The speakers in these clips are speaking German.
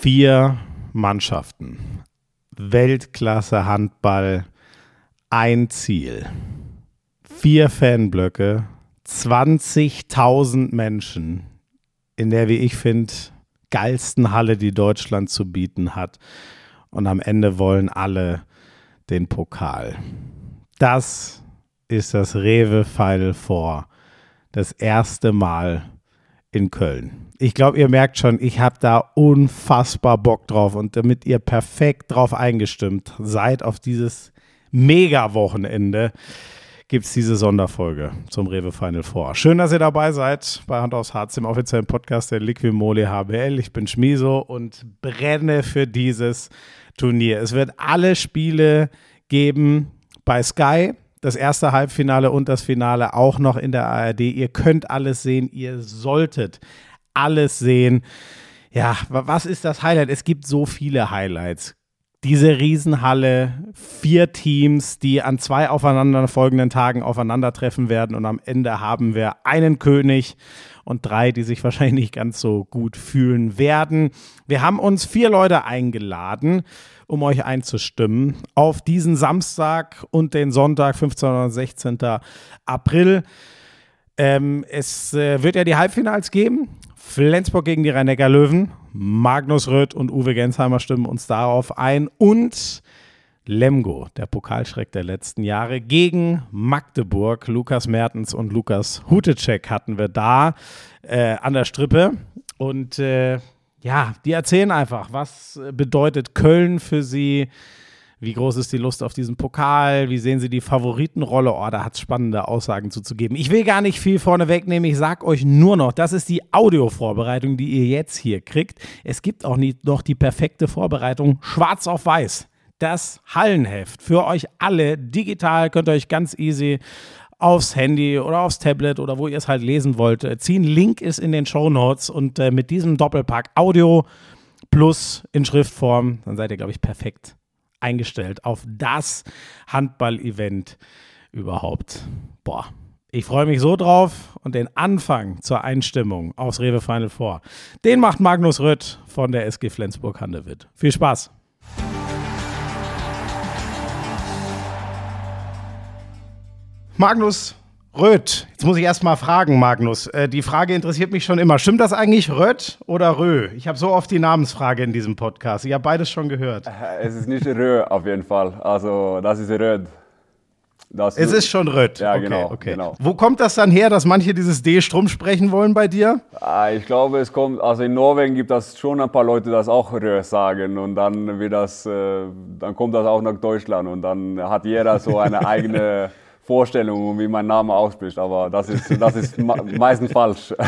Vier Mannschaften. Weltklasse Handball. Ein Ziel. Vier Fanblöcke. 20.000 Menschen in der, wie ich finde, geilsten Halle, die Deutschland zu bieten hat. Und am Ende wollen alle den Pokal. Das ist das Rewe Final Four. Das erste Mal in Köln. Ich glaube, ihr merkt schon, ich habe da unfassbar Bock drauf und damit ihr perfekt drauf eingestimmt seid auf dieses Mega-Wochenende, gibt es diese Sonderfolge zum Rewe Final Four. Schön, dass ihr dabei seid bei Hand aufs Harz, dem offiziellen Podcast der Liquimole HBL. Ich bin Schmiso und brenne für dieses Turnier. Es wird alle Spiele geben bei Sky das erste Halbfinale und das Finale auch noch in der ARD. Ihr könnt alles sehen, ihr solltet alles sehen. Ja, was ist das Highlight? Es gibt so viele Highlights. Diese Riesenhalle, vier Teams, die an zwei aufeinanderfolgenden Tagen aufeinandertreffen werden und am Ende haben wir einen König und drei, die sich wahrscheinlich nicht ganz so gut fühlen werden. Wir haben uns vier Leute eingeladen um euch einzustimmen auf diesen Samstag und den Sonntag, 15. und 16. April. Ähm, es äh, wird ja die Halbfinals geben. Flensburg gegen die rhein löwen Magnus Röth und Uwe Gensheimer stimmen uns darauf ein. Und Lemgo, der Pokalschreck der letzten Jahre, gegen Magdeburg. Lukas Mertens und Lukas Hutecek hatten wir da äh, an der Strippe. Und äh, ja, die erzählen einfach, was bedeutet Köln für sie, wie groß ist die Lust auf diesen Pokal, wie sehen sie die Favoritenrolle, oh, da hat es spannende Aussagen zuzugeben. Ich will gar nicht viel vorne wegnehmen, ich sage euch nur noch, das ist die Audiovorbereitung, die ihr jetzt hier kriegt. Es gibt auch nicht noch die perfekte Vorbereitung, schwarz auf weiß. Das Hallenheft für euch alle digital könnt ihr euch ganz easy aufs Handy oder aufs Tablet oder wo ihr es halt lesen wollt äh, ziehen. Link ist in den Show Notes und äh, mit diesem Doppelpack Audio plus in Schriftform, dann seid ihr, glaube ich, perfekt eingestellt auf das Handball-Event überhaupt. Boah, ich freue mich so drauf und den Anfang zur Einstimmung aufs Rewe Final Four, den macht Magnus Rött von der SG Flensburg-Handewitt. Viel Spaß! Magnus Röth. Jetzt muss ich erst mal fragen, Magnus. Äh, die Frage interessiert mich schon immer. Stimmt das eigentlich Röth oder Rö? Ich habe so oft die Namensfrage in diesem Podcast. Ich habe beides schon gehört. Äh, es ist nicht Rö auf jeden Fall. Also, das ist Röth. Das es ist schon Röth. Ja, okay, genau, okay. genau. Wo kommt das dann her, dass manche dieses D-Strom sprechen wollen bei dir? Ah, ich glaube, es kommt, also in Norwegen gibt es schon ein paar Leute, die das auch Rö sagen und dann wird das, äh, dann kommt das auch nach Deutschland und dann hat jeder so eine eigene Vorstellung, wie mein Name ausspricht, aber das ist, das ist meistens falsch.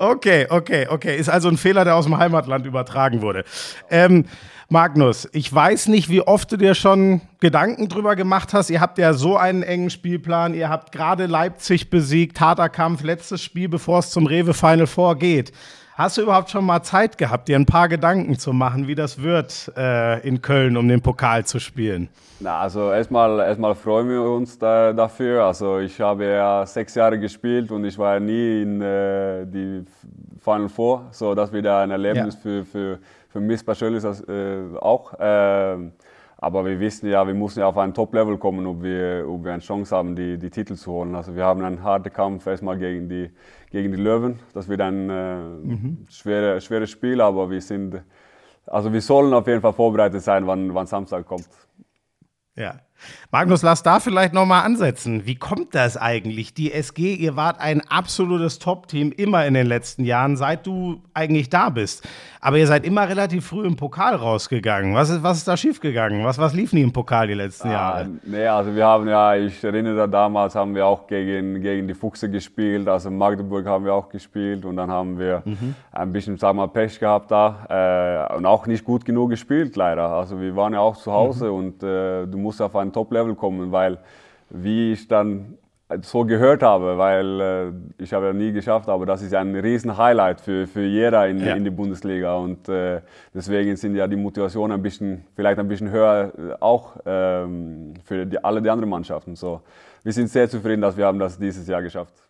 Okay, okay, okay. Ist also ein Fehler, der aus dem Heimatland übertragen wurde. Ähm, Magnus, ich weiß nicht, wie oft du dir schon Gedanken drüber gemacht hast. Ihr habt ja so einen engen Spielplan. Ihr habt gerade Leipzig besiegt, harter Kampf, letztes Spiel, bevor es zum Rewe Final Four geht. Hast du überhaupt schon mal Zeit gehabt, dir ein paar Gedanken zu machen, wie das wird äh, in Köln, um den Pokal zu spielen? Na, also erstmal, erstmal freuen wir uns da, dafür. Also ich habe ja sechs Jahre gespielt und ich war nie in äh, die Final Four, so das wieder ein Erlebnis ja. für, für, für mich persönlich äh, auch. Aber wir wissen ja, wir müssen ja auf ein Top-Level kommen, ob wir, ob wir eine Chance haben, die, die Titel zu holen. Also wir haben einen harten Kampf erstmal gegen die, gegen die Löwen. Das wird ein äh, mhm. schwere, schweres Spiel, aber wir sind, also wir sollen auf jeden Fall vorbereitet sein, wann, wann Samstag kommt. Ja. Magnus, lass da vielleicht nochmal ansetzen. Wie kommt das eigentlich? Die SG, ihr wart ein absolutes Top-Team immer in den letzten Jahren, seit du eigentlich da bist. Aber ihr seid immer relativ früh im Pokal rausgegangen. Was ist, was ist da schiefgegangen? Was, was lief nie im Pokal die letzten ah, Jahre? Nee, also wir haben ja, ich erinnere damals haben wir auch gegen, gegen die Fuchse gespielt, also Magdeburg haben wir auch gespielt und dann haben wir mhm. ein bisschen, sag mal, Pech gehabt da äh, und auch nicht gut genug gespielt leider. Also wir waren ja auch zu Hause mhm. und äh, du musst auf ein Top-Level kommen, weil wie ich dann so gehört habe, weil äh, ich habe ja nie geschafft, aber das ist ein riesen Highlight für, für jeder in, ja. in die Bundesliga und äh, deswegen sind ja die Motivationen ein bisschen, vielleicht ein bisschen höher äh, auch ähm, für die, alle die anderen Mannschaften. So, wir sind sehr zufrieden, dass wir haben das dieses Jahr geschafft.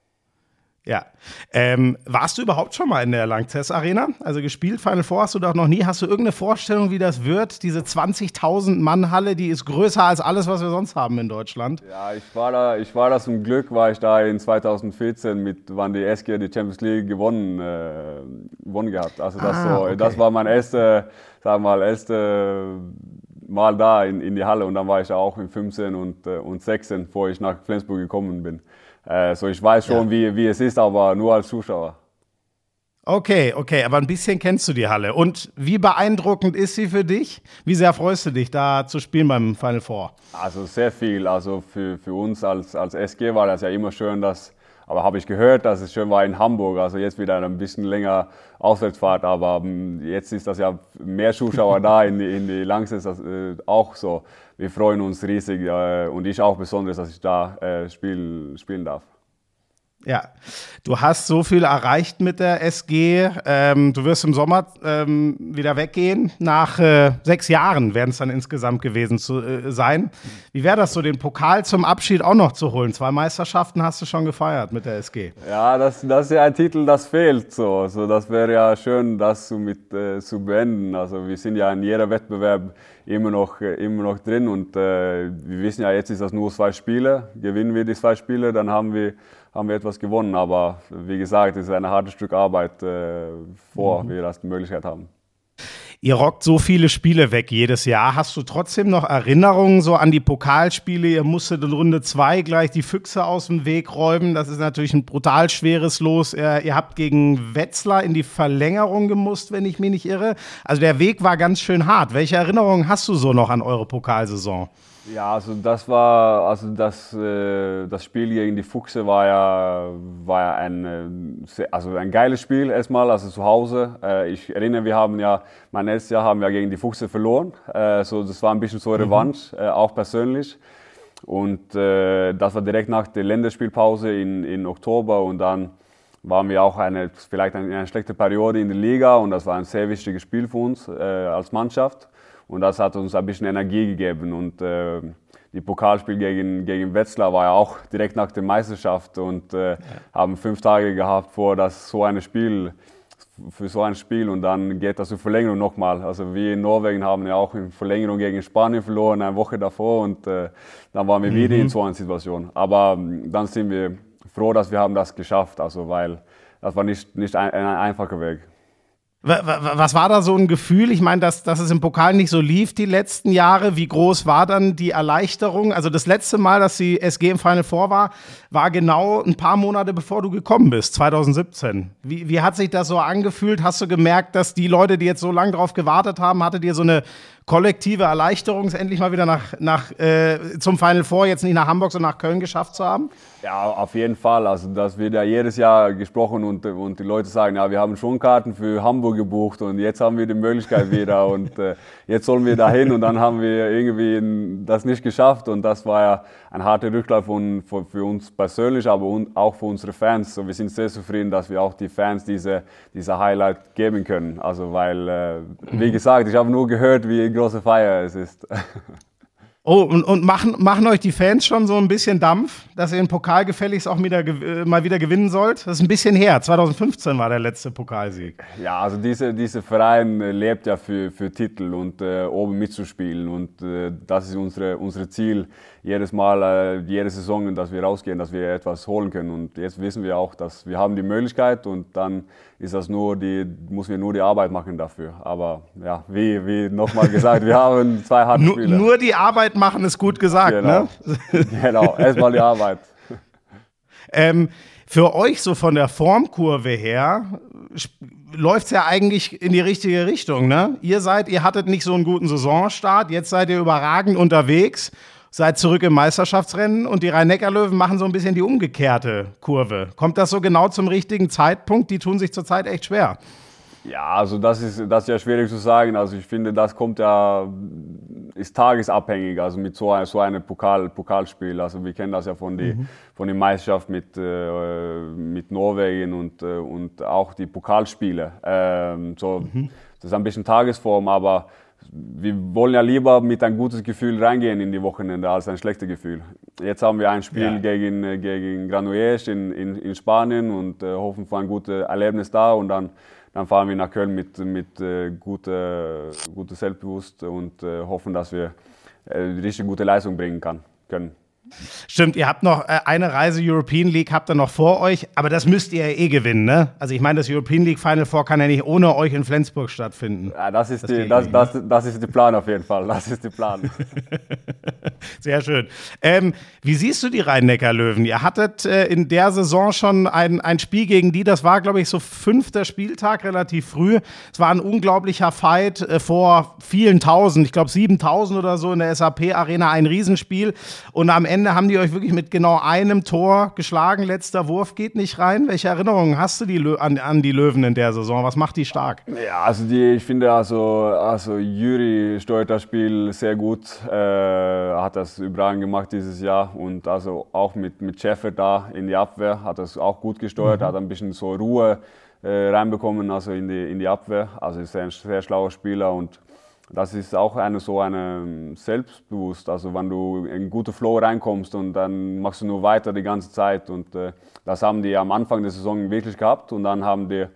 Ja. Ähm, warst du überhaupt schon mal in der Langzess Arena? Also gespielt Final Four hast du doch noch nie. Hast du irgendeine Vorstellung, wie das wird? Diese 20.000 Mann Halle, die ist größer als alles, was wir sonst haben in Deutschland. Ja, ich war da, ich war da zum Glück, war ich da in 2014 mit, wann die SG die Champions League gewonnen, äh, gewonnen gehabt. Also das, ah, so, okay. das war mein erste, sagen wir mal, erste Mal da in, in die Halle und dann war ich auch in 15 und, äh, und 16, bevor ich nach Flensburg gekommen bin. Äh, so ich weiß schon, ja. wie, wie es ist, aber nur als Zuschauer. Okay, okay, aber ein bisschen kennst du die Halle. Und wie beeindruckend ist sie für dich? Wie sehr freust du dich, da zu spielen beim Final Four? Also sehr viel. Also für, für uns als, als SG war das ja immer schön, dass, aber habe ich gehört, dass es schön war in Hamburg. Also jetzt wieder ein bisschen länger Auswärtsfahrt, aber ähm, jetzt ist das ja mehr Zuschauer da in die, in die Langs ist das äh, auch so. Wir freuen uns riesig äh, und ich auch besonders, dass ich da äh, spiel, spielen darf. Ja, du hast so viel erreicht mit der SG. Ähm, du wirst im Sommer ähm, wieder weggehen. Nach äh, sechs Jahren werden es dann insgesamt gewesen zu, äh, sein. Wie wäre das so, den Pokal zum Abschied auch noch zu holen? Zwei Meisterschaften hast du schon gefeiert mit der SG. Ja, das, das ist ja ein Titel, das fehlt. So. Also das wäre ja schön, das so mit, äh, zu beenden. Also wir sind ja in jeder Wettbewerb immer noch, äh, immer noch drin und äh, wir wissen ja, jetzt ist das nur zwei Spiele. Gewinnen wir die zwei Spiele, dann haben wir haben wir etwas gewonnen. Aber wie gesagt, es ist ein hartes Stück Arbeit, äh, vor mhm. wir das die Möglichkeit haben. Ihr rockt so viele Spiele weg jedes Jahr. Hast du trotzdem noch Erinnerungen so an die Pokalspiele? Ihr musstet in Runde zwei gleich die Füchse aus dem Weg räumen. Das ist natürlich ein brutal schweres Los. Ihr habt gegen Wetzlar in die Verlängerung gemusst, wenn ich mich nicht irre. Also der Weg war ganz schön hart. Welche Erinnerungen hast du so noch an eure Pokalsaison? Ja, also das war, also das, äh, das Spiel gegen die Fuchse war ja, war ja ein, äh, also ein geiles Spiel erstmal, also zu Hause. Äh, ich erinnere, wir haben ja, mein letztes Jahr haben wir gegen die Fuchse verloren. so, das war ein bisschen so Revanche, mhm. auch persönlich. Und das war direkt nach der Länderspielpause in, in Oktober und dann waren wir auch eine, vielleicht eine, eine schlechte Periode in der Liga und das war ein sehr wichtiges Spiel für uns als Mannschaft. Und das hat uns ein bisschen Energie gegeben. Und äh, die Pokalspiel gegen, gegen Wetzlar war ja auch direkt nach der Meisterschaft und äh, ja. haben fünf Tage gehabt vor das so ein Spiel für so ein Spiel und dann geht das zur Verlängerung nochmal. Also wir in Norwegen haben ja auch in Verlängerung gegen Spanien verloren, eine Woche davor und äh, dann waren wir mhm. wieder in mhm. so einer Situation. Aber ähm, dann sind wir froh, dass wir haben das geschafft, also weil das war nicht, nicht ein, ein einfacher Weg. Was war da so ein Gefühl? Ich meine, dass, dass es im Pokal nicht so lief die letzten Jahre. Wie groß war dann die Erleichterung? Also das letzte Mal, dass die SG im Final Four war, war genau ein paar Monate bevor du gekommen bist, 2017. Wie, wie hat sich das so angefühlt? Hast du gemerkt, dass die Leute, die jetzt so lange drauf gewartet haben, hattet ihr so eine kollektive Erleichterung, es endlich mal wieder nach, nach, äh, zum Final Four, jetzt nicht nach Hamburg, sondern nach Köln geschafft zu haben? Ja, auf jeden Fall. Also das wird ja jedes Jahr gesprochen und, und die Leute sagen, ja, wir haben schon Karten für Hamburg gebucht und jetzt haben wir die Möglichkeit wieder und äh, jetzt sollen wir dahin und dann haben wir irgendwie das nicht geschafft und das war ja ein harter Rücklauf für uns persönlich, aber auch für unsere Fans. Und wir sind sehr zufrieden, dass wir auch die Fans diese, diese Highlight geben können. Also weil, äh, wie gesagt, ich habe nur gehört, wie große Feier es ist. Oh, und, und machen, machen euch die Fans schon so ein bisschen Dampf, dass ihr den Pokal gefälligst auch wieder, äh, mal wieder gewinnen sollt? Das ist ein bisschen her. 2015 war der letzte Pokalsieg. Ja, also diese, dieser Verein äh, lebt ja für, für Titel und äh, oben mitzuspielen. Und äh, das ist unsere, unser Ziel, jedes Mal, äh, jede Saison, dass wir rausgehen, dass wir etwas holen können. Und jetzt wissen wir auch, dass wir haben die Möglichkeit und dann ist das nur die, muss wir nur die Arbeit machen dafür. Aber ja, wie, wie nochmal gesagt, wir haben zwei harte Spiele. Nur die Arbeit machen ist gut gesagt, genau. ne? genau, erstmal die Arbeit. Ähm, für euch so von der Formkurve her läuft es ja eigentlich in die richtige Richtung, ne? Ihr seid, ihr hattet nicht so einen guten Saisonstart, jetzt seid ihr überragend unterwegs seid zurück im Meisterschaftsrennen und die Rhein-Neckar-Löwen machen so ein bisschen die umgekehrte Kurve. Kommt das so genau zum richtigen Zeitpunkt? Die tun sich zurzeit echt schwer. Ja, also das ist, das ist ja schwierig zu sagen. Also ich finde, das kommt ja, ist tagesabhängig, also mit so, ein, so einem Pokal, Pokalspiel. Also wir kennen das ja von der mhm. von Meisterschaft mit, äh, mit Norwegen und, äh, und auch die Pokalspiele. Ähm, so, mhm. Das ist ein bisschen Tagesform, aber wir wollen ja lieber mit ein gutes Gefühl reingehen in die Wochenende als ein schlechtes Gefühl. Jetzt haben wir ein Spiel ja. gegen, äh, gegen Granollers in, in, in, Spanien und äh, hoffen für ein gutes Erlebnis da und dann, dann fahren wir nach Köln mit, mit äh, gutem gute Selbstbewusstsein und äh, hoffen, dass wir äh, richtig gute Leistung bringen kann, können. Stimmt, ihr habt noch äh, eine Reise European League, habt ihr noch vor euch, aber das müsst ihr ja eh gewinnen, ne? Also ich meine, das European League Final Four kann ja nicht ohne euch in Flensburg stattfinden. Ja, das ist, das die, das, das, ne? das ist der Plan auf jeden Fall, das ist der Plan. Sehr schön. Ähm, wie siehst du die Rhein-Neckar-Löwen? Ihr hattet äh, in der Saison schon ein, ein Spiel gegen die, das war, glaube ich, so fünfter Spieltag, relativ früh. Es war ein unglaublicher Fight äh, vor vielen Tausend, ich glaube 7000 oder so in der SAP-Arena, ein Riesenspiel und am Ende Ende haben die euch wirklich mit genau einem Tor geschlagen. Letzter Wurf geht nicht rein. Welche Erinnerungen hast du die an, an, die Löwen in der Saison? Was macht die stark? Ja, also die, ich finde also, also Juri steuert das Spiel sehr gut. Äh, hat das überragend gemacht dieses Jahr und also auch mit, mit Schäfer da in die Abwehr hat das auch gut gesteuert. Mhm. Hat ein bisschen so Ruhe äh, reinbekommen also in die, in die Abwehr. Also ist ein sehr schlauer Spieler und das ist auch eine so eine ähm, selbstbewusst. Also wenn du in einen guten Flow reinkommst und dann machst du nur weiter die ganze Zeit und äh, das haben die am Anfang der Saison wirklich gehabt und dann haben die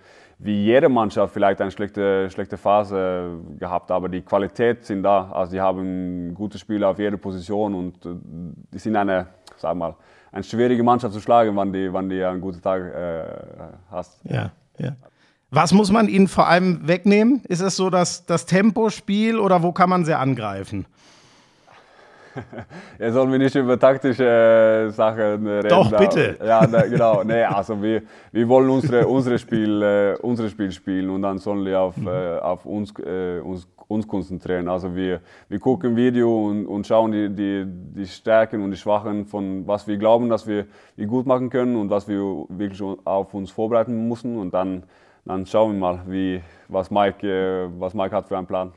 wie jede Mannschaft vielleicht eine schlechte, schlechte Phase gehabt, aber die Qualität sind da. Also die haben gute Spieler auf jeder Position und äh, die sind eine, sag mal, eine schwierige Mannschaft zu schlagen, wenn die, wenn die einen guten Tag äh, hast. Ja, ja. Was muss man ihnen vor allem wegnehmen? Ist es so das, das Tempospiel oder wo kann man sie angreifen? Jetzt sollen wir nicht über taktische äh, Sachen reden. Doch, bitte. Ja, ne, genau. Nee, also wir, wir wollen unsere, unsere, Spiel, äh, unsere Spiel spielen und dann sollen wir auf, mhm. äh, auf uns, äh, uns, uns konzentrieren. Also wir, wir gucken Video und, und schauen die, die, die Stärken und die Schwachen von was wir glauben, dass wir, wir gut machen können und was wir wirklich auf uns vorbereiten müssen und dann dann schauen wir mal, wie, was, Mike, äh, was Mike hat für einen Plan.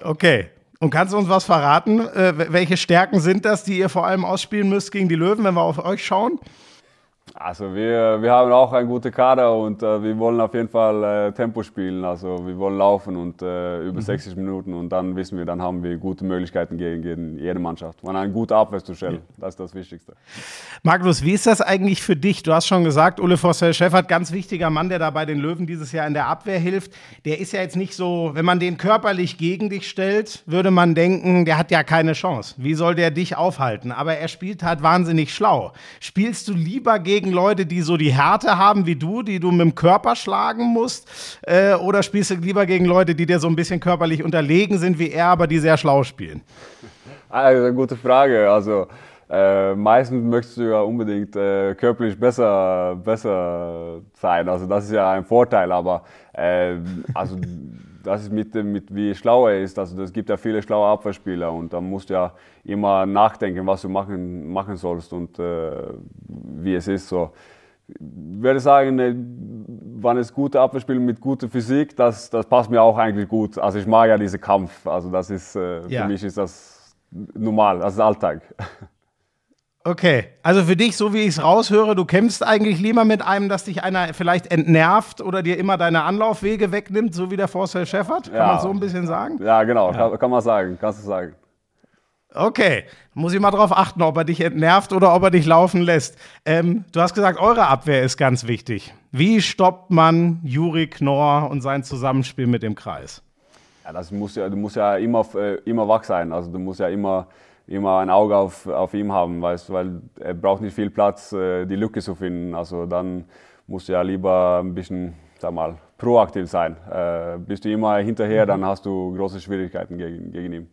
Okay. Und kannst du uns was verraten? Äh, welche Stärken sind das, die ihr vor allem ausspielen müsst gegen die Löwen, wenn wir auf euch schauen? Also wir, wir haben auch einen guten Kader und äh, wir wollen auf jeden Fall äh, Tempo spielen. Also wir wollen laufen und äh, über mhm. 60 Minuten und dann wissen wir, dann haben wir gute Möglichkeiten gegen, gegen jede Mannschaft. Man eine gute Abwehr zu stellen, das ist das Wichtigste. Magnus, wie ist das eigentlich für dich? Du hast schon gesagt, Ulle Vossel-Schäffert, ganz wichtiger Mann, der da bei den Löwen dieses Jahr in der Abwehr hilft. Der ist ja jetzt nicht so, wenn man den körperlich gegen dich stellt, würde man denken, der hat ja keine Chance. Wie soll der dich aufhalten? Aber er spielt halt wahnsinnig schlau. Spielst du lieber gegen gegen Leute, die so die Härte haben wie du, die du mit dem Körper schlagen musst? Äh, oder spielst du lieber gegen Leute, die dir so ein bisschen körperlich unterlegen sind wie er, aber die sehr schlau spielen? Also, gute Frage. Also äh, meistens möchtest du ja unbedingt äh, körperlich besser, besser sein. Also das ist ja ein Vorteil, aber äh, also das ist mit, mit wie schlau er ist. Also es gibt ja viele schlaue Abwehrspieler und da musst du ja immer nachdenken, was du machen, machen sollst und äh, wie es ist. So. Ich würde sagen, äh, wenn es gute Abwehrspieler mit guter Physik, das, das passt mir auch eigentlich gut. Also ich mag ja diesen Kampf. Also das ist, äh, ja. für mich ist das normal, das ist Alltag. Okay, also für dich, so wie ich es raushöre, du kämpfst eigentlich lieber mit einem, dass dich einer vielleicht entnervt oder dir immer deine Anlaufwege wegnimmt, so wie der Forster Shepard. Kann ja. man so ein bisschen sagen? Ja, genau, ja. Kann, kann, man sagen, kannst du sagen. Okay, muss ich mal drauf achten, ob er dich entnervt oder ob er dich laufen lässt. Ähm, du hast gesagt, eure Abwehr ist ganz wichtig. Wie stoppt man Juri Knorr und sein Zusammenspiel mit dem Kreis? Ja, das muss ja, du musst ja immer, äh, immer wach sein. Also du musst ja immer immer ein Auge auf, auf ihm haben, weißt, weil er braucht nicht viel Platz, äh, die Lücke zu finden. Also dann musst du ja lieber ein bisschen, sag mal, proaktiv sein. Äh, bist du immer hinterher, dann hast du große Schwierigkeiten gegen, gegen ihn.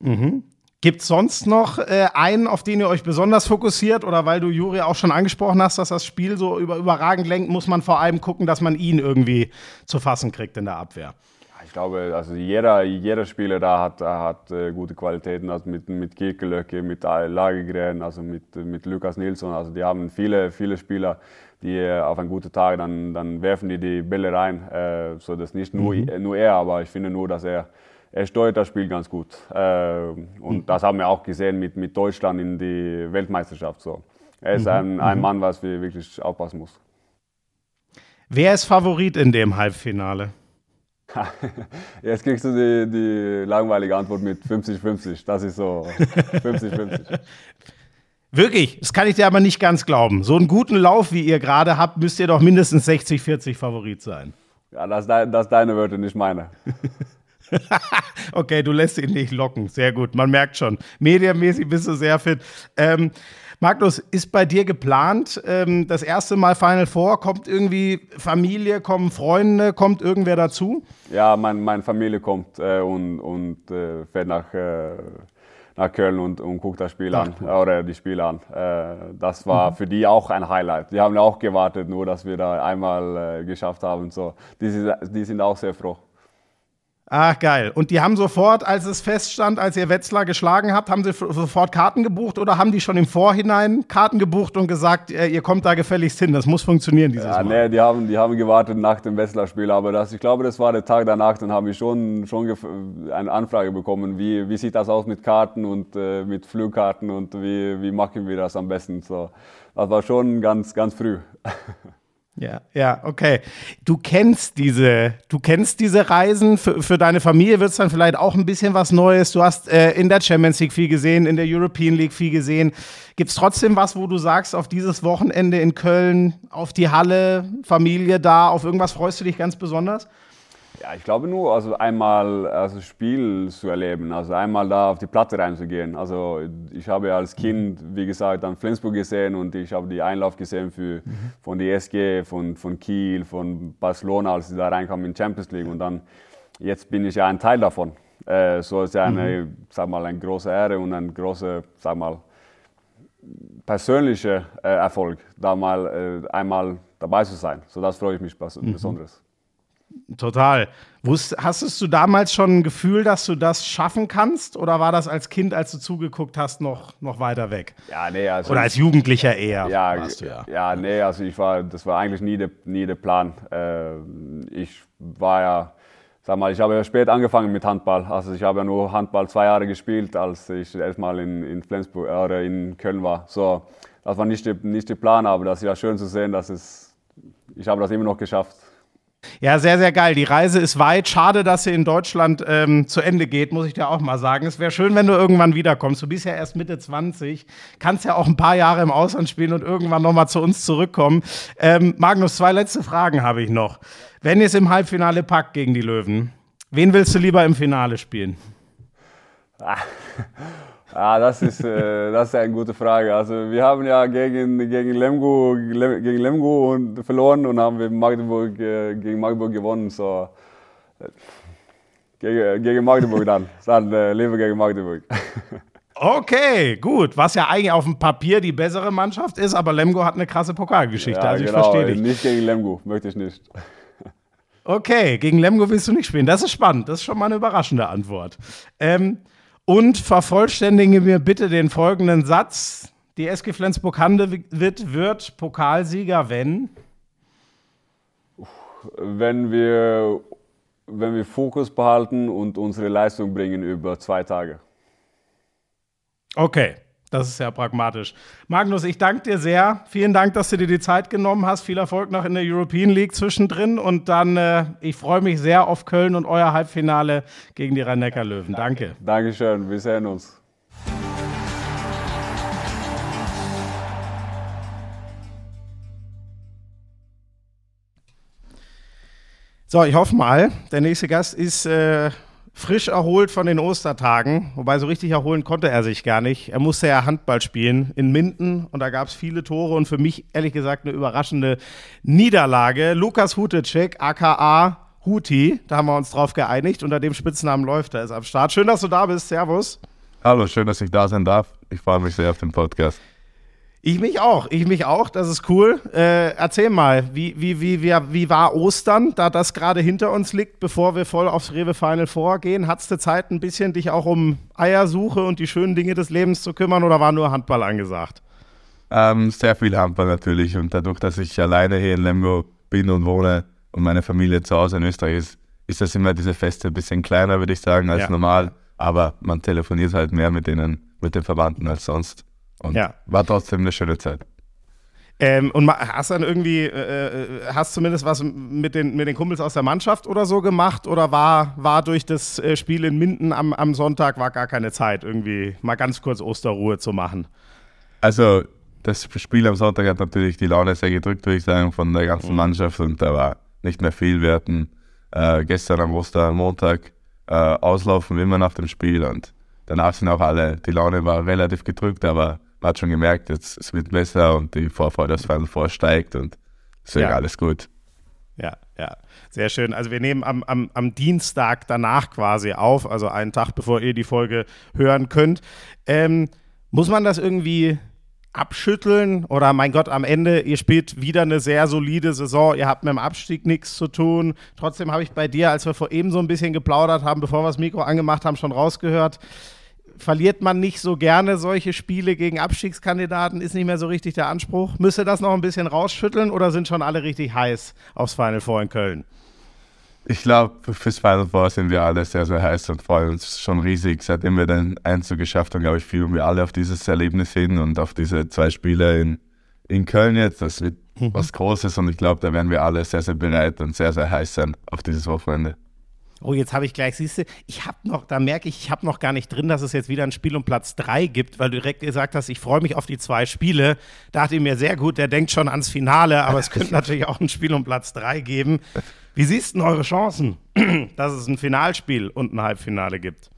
Mhm. Gibt es sonst noch äh, einen, auf den ihr euch besonders fokussiert? Oder weil du Juri auch schon angesprochen hast, dass das Spiel so über, überragend lenkt, muss man vor allem gucken, dass man ihn irgendwie zu fassen kriegt in der Abwehr? Glaube, also jeder, jeder Spieler da hat, hat äh, gute Qualitäten, also mit, mit Kirkelöcke, mit Lagegren, also mit, mit Lukas Nilsson. Also die haben viele, viele Spieler, die äh, auf einen guten Tag, dann, dann werfen die die Bälle rein. Äh, so dass nicht nur, mhm. nur er, aber ich finde nur, dass er, er steuert das Spiel ganz gut. Äh, und mhm. das haben wir auch gesehen mit, mit Deutschland in die Weltmeisterschaft. So. Er ist mhm. ein, ein mhm. Mann, was wir wirklich aufpassen muss. Wer ist Favorit in dem Halbfinale? Jetzt kriegst du die, die langweilige Antwort mit 50-50. Das ist so 50-50. Wirklich, das kann ich dir aber nicht ganz glauben. So einen guten Lauf, wie ihr gerade habt, müsst ihr doch mindestens 60-40 Favorit sein. Ja, das, das deine Wörter, nicht meine. okay, du lässt ihn nicht locken. Sehr gut, man merkt schon. Mediamäßig bist du sehr fit. Ähm, Magnus, ist bei dir geplant, ähm, das erste Mal Final Four? Kommt irgendwie Familie, kommen Freunde, kommt irgendwer dazu? Ja, mein, meine Familie kommt äh, und, und äh, fährt nach, äh, nach Köln und, und guckt das Spiel Ach, an, cool. oder die Spiele an. Äh, das war mhm. für die auch ein Highlight. Die haben auch gewartet, nur dass wir da einmal äh, geschafft haben. So. Die, die sind auch sehr froh. Ach, geil. Und die haben sofort, als es feststand, als ihr Wetzlar geschlagen habt, haben sie sofort Karten gebucht oder haben die schon im Vorhinein Karten gebucht und gesagt, äh, ihr kommt da gefälligst hin, das muss funktionieren dieses ja, Mal? Nee, die haben, die haben gewartet nach dem Wetzlar-Spiel, aber das, ich glaube, das war der Tag danach, dann haben wir schon, schon eine Anfrage bekommen, wie, wie sieht das aus mit Karten und äh, mit Flugkarten und wie, wie machen wir das am besten. So, das war schon ganz, ganz früh. Ja, ja, okay. Du kennst diese, du kennst diese Reisen. Für, für deine Familie wird es dann vielleicht auch ein bisschen was Neues. Du hast äh, in der Champions League viel gesehen, in der European League viel gesehen. Gibt es trotzdem was, wo du sagst, auf dieses Wochenende in Köln, auf die Halle, Familie da, auf irgendwas freust du dich ganz besonders? Ja, ich glaube nur, also einmal also Spiel zu erleben, also einmal da auf die Platte reinzugehen. Also ich habe als Kind, wie gesagt, dann Flensburg gesehen und ich habe die Einlauf gesehen für, mhm. von der SG, von, von Kiel, von Barcelona, als sie da reinkamen in Champions League. Und dann, jetzt bin ich ja ein Teil davon. Äh, so ist ja eine, mhm. sag mal, eine große Ehre und ein großer, sag mal, persönlicher äh, Erfolg, da mal äh, einmal dabei zu sein. So das freue ich mich mhm. Total. Wusst, hastest du damals schon ein Gefühl, dass du das schaffen kannst? Oder war das als Kind, als du zugeguckt hast, noch, noch weiter weg? Ja, nee, also. Oder als Jugendlicher eher? Ja, du, ja. ja, nee, also ich war, das war eigentlich nie der nie der Plan. Äh, ich war ja, sag mal, ich habe ja spät angefangen mit Handball. Also ich habe ja nur Handball zwei Jahre gespielt, als ich erstmal in, in Flensburg oder in Köln war. So, das war nicht der, nicht Plan, aber das ist ja schön zu sehen, dass es, ich habe das immer noch geschafft. Ja, sehr, sehr geil. Die Reise ist weit. Schade, dass sie in Deutschland ähm, zu Ende geht, muss ich dir auch mal sagen. Es wäre schön, wenn du irgendwann wiederkommst. Du bist ja erst Mitte 20, kannst ja auch ein paar Jahre im Ausland spielen und irgendwann nochmal zu uns zurückkommen. Ähm, Magnus, zwei letzte Fragen habe ich noch. Wenn ihr es im Halbfinale packt gegen die Löwen, wen willst du lieber im Finale spielen? Ah. Ah, das ist, äh, das ist eine gute Frage. Also wir haben ja gegen, gegen, Lemgo, gegen Lemgo und verloren und haben wir Magdeburg, äh, gegen Magdeburg gewonnen. So, äh, gegen, gegen Magdeburg dann. Dann äh, lieber gegen Magdeburg. Okay, gut. Was ja eigentlich auf dem Papier die bessere Mannschaft ist, aber Lemgo hat eine krasse Pokalgeschichte. Ja, also ich genau. verstehe dich. Nicht gegen Lemgo, möchte ich nicht. Okay, gegen Lemgo willst du nicht spielen. Das ist spannend. Das ist schon mal eine überraschende Antwort. Ähm, und vervollständige mir bitte den folgenden Satz. Die SG Flensburg-Handewitt wird Pokalsieger, wenn? Wenn wir, wenn wir Fokus behalten und unsere Leistung bringen über zwei Tage. Okay. Das ist ja pragmatisch. Magnus, ich danke dir sehr. Vielen Dank, dass du dir die Zeit genommen hast. Viel Erfolg noch in der European League zwischendrin. Und dann, äh, ich freue mich sehr auf Köln und euer Halbfinale gegen die Rhein-Neckar-Löwen. Danke. Dankeschön. Wir sehen uns. So, ich hoffe mal, der nächste Gast ist äh, frisch erholt von den Ostertagen, wobei so richtig erholen konnte er sich gar nicht. Er musste ja Handball spielen in Minden und da gab es viele Tore und für mich ehrlich gesagt eine überraschende Niederlage. Lukas Hutecek, aka Huti, da haben wir uns drauf geeinigt. Unter dem Spitznamen läuft er, ist am Start. Schön, dass du da bist. Servus. Hallo, schön, dass ich da sein darf. Ich freue mich sehr auf den Podcast. Ich mich auch, ich mich auch, das ist cool. Äh, erzähl mal, wie, wie, wie, wie, wie war Ostern, da das gerade hinter uns liegt, bevor wir voll aufs Rewe Final vorgehen? Hattest du Zeit, ein bisschen dich auch um Eiersuche und die schönen Dinge des Lebens zu kümmern oder war nur Handball angesagt? Ähm, sehr viel Handball natürlich und dadurch, dass ich alleine hier in Lemgo bin und wohne und meine Familie zu Hause in Österreich ist, ist das immer diese Feste ein bisschen kleiner, würde ich sagen, als ja. normal. Aber man telefoniert halt mehr mit denen, mit den Verwandten als sonst. Und ja. war trotzdem eine schöne Zeit. Ähm, und hast dann irgendwie, äh, äh, hast zumindest was mit den, mit den Kumpels aus der Mannschaft oder so gemacht? Oder war, war durch das äh, Spiel in Minden am, am Sonntag war gar keine Zeit, irgendwie mal ganz kurz Osterruhe zu machen? Also, das Spiel am Sonntag hat natürlich die Laune sehr gedrückt, würde ich sagen, von der ganzen mhm. Mannschaft und da war nicht mehr viel. Wir hatten äh, gestern am Ostermontag äh, auslaufen, wie immer nach dem Spiel und danach sind auch alle, die Laune war relativ gedrückt, aber man hat schon gemerkt, jetzt, es wird besser und die Vorfreude das Final Four steigt und deswegen ja. alles gut. Ja, ja, sehr schön. Also wir nehmen am, am, am Dienstag danach quasi auf, also einen Tag bevor ihr die Folge hören könnt. Ähm, muss man das irgendwie abschütteln oder mein Gott, am Ende, ihr spielt wieder eine sehr solide Saison, ihr habt mit dem Abstieg nichts zu tun. Trotzdem habe ich bei dir, als wir vor eben so ein bisschen geplaudert haben, bevor wir das Mikro angemacht haben, schon rausgehört, verliert man nicht so gerne solche Spiele gegen Abstiegskandidaten? Ist nicht mehr so richtig der Anspruch? Müsste das noch ein bisschen rausschütteln oder sind schon alle richtig heiß aufs Final Four in Köln? Ich glaube, fürs Final Four sind wir alle sehr, sehr heiß und freuen uns schon riesig. Seitdem wir den Einzug geschafft haben, glaube ich, fühlen wir alle auf dieses Erlebnis hin und auf diese zwei Spiele in, in Köln jetzt. Das wird mhm. was Großes und ich glaube, da werden wir alle sehr, sehr bereit und sehr, sehr heiß sein auf dieses Wochenende oh, jetzt habe ich gleich, siehst du, ich habe noch, da merke ich, ich habe noch gar nicht drin, dass es jetzt wieder ein Spiel um Platz 3 gibt, weil du direkt gesagt hast, ich freue mich auf die zwei Spiele. Da dachte ich mir sehr gut, der denkt schon ans Finale, aber es könnte natürlich auch ein Spiel um Platz 3 geben. Wie siehst du eure Chancen, dass es ein Finalspiel und ein Halbfinale gibt?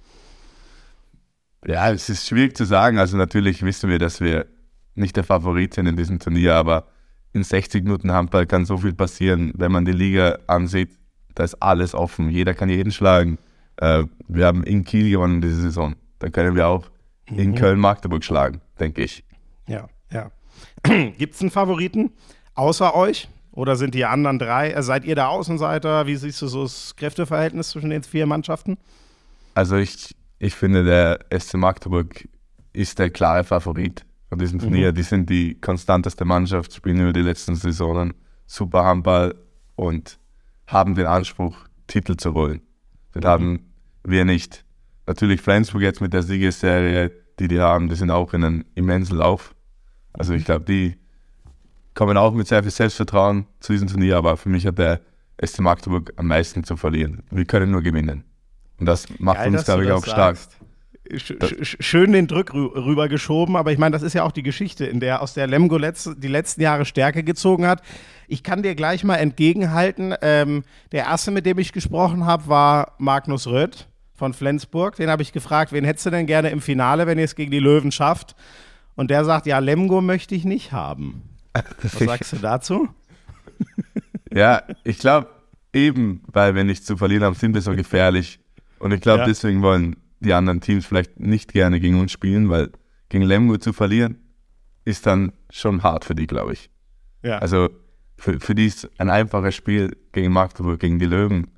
Ja, es ist schwierig zu sagen. Also natürlich wissen wir, dass wir nicht der Favorit sind in diesem Turnier, aber in 60 Minuten Handball kann so viel passieren, wenn man die Liga ansieht da ist alles offen. Jeder kann jeden schlagen. Äh, wir haben in Kiel gewonnen diese Saison. Dann können wir auch mhm. in Köln-Magdeburg schlagen, denke ich. Ja, ja. Gibt es einen Favoriten außer euch? Oder sind die anderen drei? Also seid ihr der Außenseiter? Wie siehst du so das Kräfteverhältnis zwischen den vier Mannschaften? Also ich, ich finde, der SC Magdeburg ist der klare Favorit von diesem Turnier. Mhm. Die sind die konstanteste Mannschaft, spielen über die letzten Saisonen super Handball und haben den Anspruch, Titel zu holen. Den mhm. haben wir nicht. Natürlich Flensburg jetzt mit der Siegesserie, die die haben, die sind auch in einem immensen Lauf. Also ich glaube, die kommen auch mit sehr viel Selbstvertrauen zu diesem Turnier, aber für mich hat der SC Magdeburg am meisten zu verlieren. Wir können nur gewinnen. Und das macht Geil, uns, glaube ich, auch stark. Schön den Drück rübergeschoben, aber ich meine, das ist ja auch die Geschichte, in der aus der Lemgo letzt, die letzten Jahre Stärke gezogen hat. Ich kann dir gleich mal entgegenhalten. Ähm, der erste, mit dem ich gesprochen habe, war Magnus Röth von Flensburg. Den habe ich gefragt, wen hättest du denn gerne im Finale, wenn ihr es gegen die Löwen schafft? Und der sagt, ja, Lemgo möchte ich nicht haben. Was sagst du dazu? Ja, ich glaube, eben, weil wir nichts zu verlieren haben, sind wir so gefährlich. Und ich glaube, ja. deswegen wollen die anderen Teams vielleicht nicht gerne gegen uns spielen, weil gegen Lemgo zu verlieren ist dann schon hart für die, glaube ich. Ja. Also für, für die ist ein einfaches Spiel gegen Magdeburg, gegen die Löwen,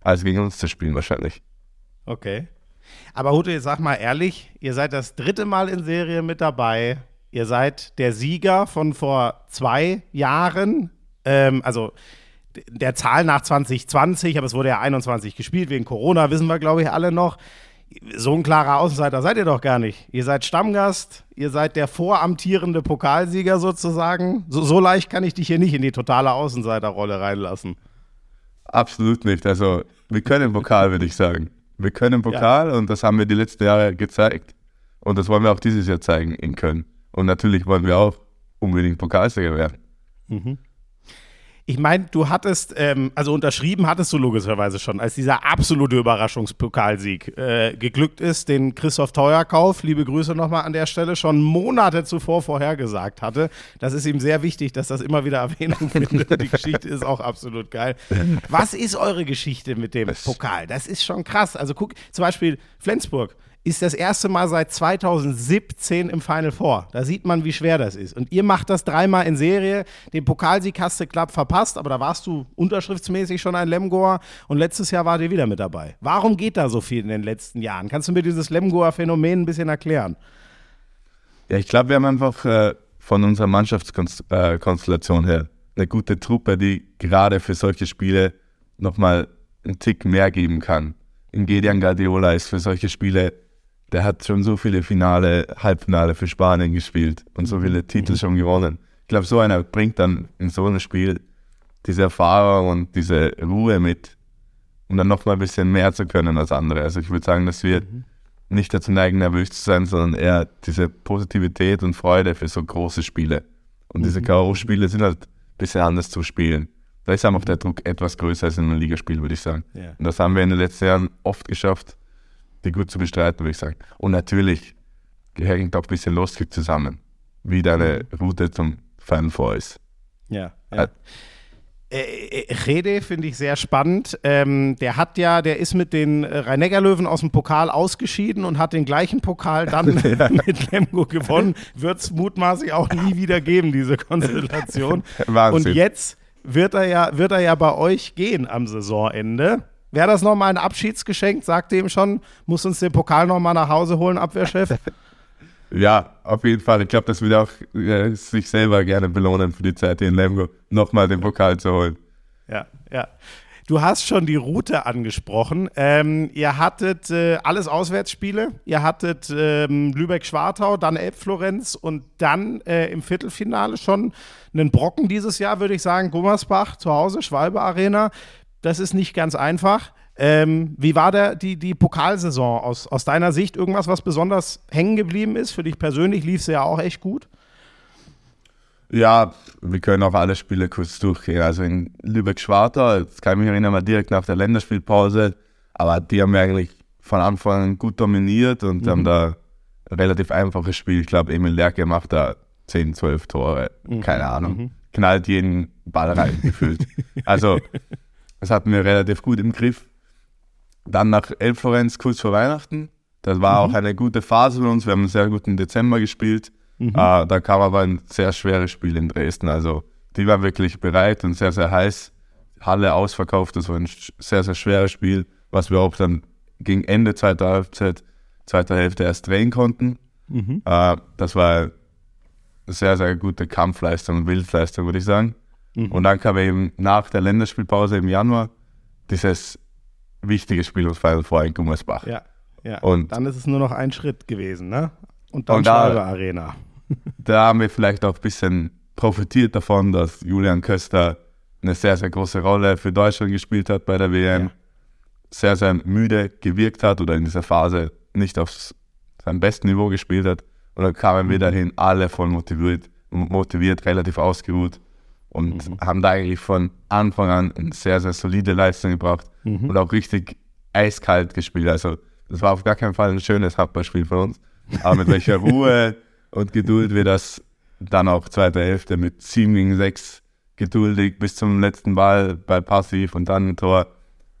als gegen uns zu spielen wahrscheinlich. Okay. Aber Hute, sag mal ehrlich, ihr seid das dritte Mal in Serie mit dabei. Ihr seid der Sieger von vor zwei Jahren. Ähm, also der Zahl nach 2020, aber es wurde ja 21 gespielt wegen Corona, wissen wir, glaube ich, alle noch so ein klarer Außenseiter seid ihr doch gar nicht. Ihr seid Stammgast, ihr seid der voramtierende Pokalsieger sozusagen. So, so leicht kann ich dich hier nicht in die totale Außenseiterrolle reinlassen. Absolut nicht. Also, wir können Pokal, würde ich sagen. Wir können Pokal ja. und das haben wir die letzten Jahre gezeigt. Und das wollen wir auch dieses Jahr zeigen in Köln. Und natürlich wollen wir auch unbedingt Pokalsieger werden. Mhm. Ich meine, du hattest, ähm, also unterschrieben hattest du logischerweise schon, als dieser absolute Überraschungspokalsieg äh, geglückt ist, den Christoph Teuerkauf, liebe Grüße nochmal an der Stelle, schon Monate zuvor vorhergesagt hatte. Das ist ihm sehr wichtig, dass das immer wieder Erwähnung findet. Die Geschichte ist auch absolut geil. Was ist eure Geschichte mit dem Pokal? Das ist schon krass. Also guck, zum Beispiel Flensburg ist das erste Mal seit 2017 im Final Four. Da sieht man, wie schwer das ist. Und ihr macht das dreimal in Serie. Den Pokalsieg hast du knapp verpasst, aber da warst du unterschriftsmäßig schon ein Lemgoer und letztes Jahr wart ihr wieder mit dabei. Warum geht da so viel in den letzten Jahren? Kannst du mir dieses Lemgoer Phänomen ein bisschen erklären? Ja, ich glaube, wir haben einfach äh, von unserer Mannschaftskonstellation her eine gute Truppe, die gerade für solche Spiele nochmal einen Tick mehr geben kann. In Gedian Guardiola ist für solche Spiele der hat schon so viele Finale, Halbfinale für Spanien gespielt und so viele Titel schon gewonnen. Ich glaube, so einer bringt dann in so einem Spiel diese Erfahrung und diese Ruhe mit, um dann noch mal ein bisschen mehr zu können als andere. Also ich würde sagen, dass wir mhm. nicht dazu neigen, nervös zu sein, sondern eher diese Positivität und Freude für so große Spiele. Und mhm. diese K.O.-Spiele sind halt ein bisschen anders zu spielen. Da ist einfach der Druck etwas größer als in einem Ligaspiel, würde ich sagen. Ja. Und das haben wir in den letzten Jahren oft geschafft, die gut zu bestreiten, würde ich sagen. Und natürlich hängt auch ein bisschen lustig zusammen, wie deine mhm. Route zum Final Four ist. Ja. ja. Äh, äh, Rede finde ich sehr spannend. Ähm, der hat ja, der ist mit den Rhein-Neckar-Löwen aus dem Pokal ausgeschieden und hat den gleichen Pokal dann mit Lemgo gewonnen. Wird es mutmaßlich auch nie wieder geben, diese Konstellation. Wahnsinn. Und jetzt wird er ja, wird er ja bei euch gehen am Saisonende. Wäre das nochmal ein Abschiedsgeschenk? Sagt ihm schon, muss uns den Pokal nochmal nach Hause holen, Abwehrchef? Ja, auf jeden Fall. Ich glaube, das würde auch äh, sich selber gerne belohnen für die Zeit hier in Lemgo, nochmal den Pokal zu holen. Ja, ja. Du hast schon die Route angesprochen. Ähm, ihr hattet äh, alles Auswärtsspiele. Ihr hattet ähm, Lübeck-Schwartau, dann Elbflorenz und dann äh, im Viertelfinale schon einen Brocken dieses Jahr, würde ich sagen. Gummersbach zu Hause, Schwalbe Arena. Das ist nicht ganz einfach. Ähm, wie war der, die, die Pokalsaison aus, aus deiner Sicht? Irgendwas, was besonders hängen geblieben ist? Für dich persönlich lief es ja auch echt gut. Ja, wir können auch alle Spiele kurz durchgehen. Also in Lübeck-Schwartau, das kann ich mich erinnern, war direkt nach der Länderspielpause, aber die haben eigentlich von Anfang an gut dominiert und mhm. haben da ein relativ einfaches Spiel. Ich glaube, Emil Lerke macht da 10, 12 Tore, mhm. keine Ahnung. Mhm. Knallt jeden Ball rein gefühlt. Also, das hatten wir relativ gut im Griff. Dann nach Elbflorenz kurz vor Weihnachten. Das war mhm. auch eine gute Phase für uns. Wir haben einen sehr guten Dezember gespielt. Mhm. Äh, da kam aber ein sehr schweres Spiel in Dresden. Also die waren wirklich bereit und sehr, sehr heiß. Halle ausverkauft. Das war ein sehr, sehr schweres Spiel, was wir auch dann gegen Ende zweiter Halbzeit, zweiter Hälfte erst drehen konnten. Mhm. Äh, das war eine sehr, sehr gute Kampfleistung und Wildleistung, würde ich sagen. Mhm. Und dann kam eben nach der Länderspielpause im Januar dieses wichtiges Spiel ums Final Four in Gummersbach. Ja, ja. Und dann ist es nur noch ein Schritt gewesen, ne? Und dann und da, Arena. Da haben wir vielleicht auch ein bisschen profitiert davon, dass Julian Köster eine sehr, sehr große Rolle für Deutschland gespielt hat bei der WM. Ja. Sehr, sehr müde gewirkt hat oder in dieser Phase nicht auf seinem besten Niveau gespielt hat. Und dann kamen wir mhm. dahin, alle voll motiviert, motiviert, relativ ausgeruht und mhm. haben da eigentlich von Anfang an eine sehr, sehr solide Leistung gebracht mhm. und auch richtig eiskalt gespielt. Also das war auf gar keinen Fall ein schönes Handballspiel für uns. Aber mit welcher Ruhe und Geduld wir das dann auch zweite Hälfte mit 7 gegen 6 geduldig bis zum letzten Ball bei Passiv und dann ein Tor.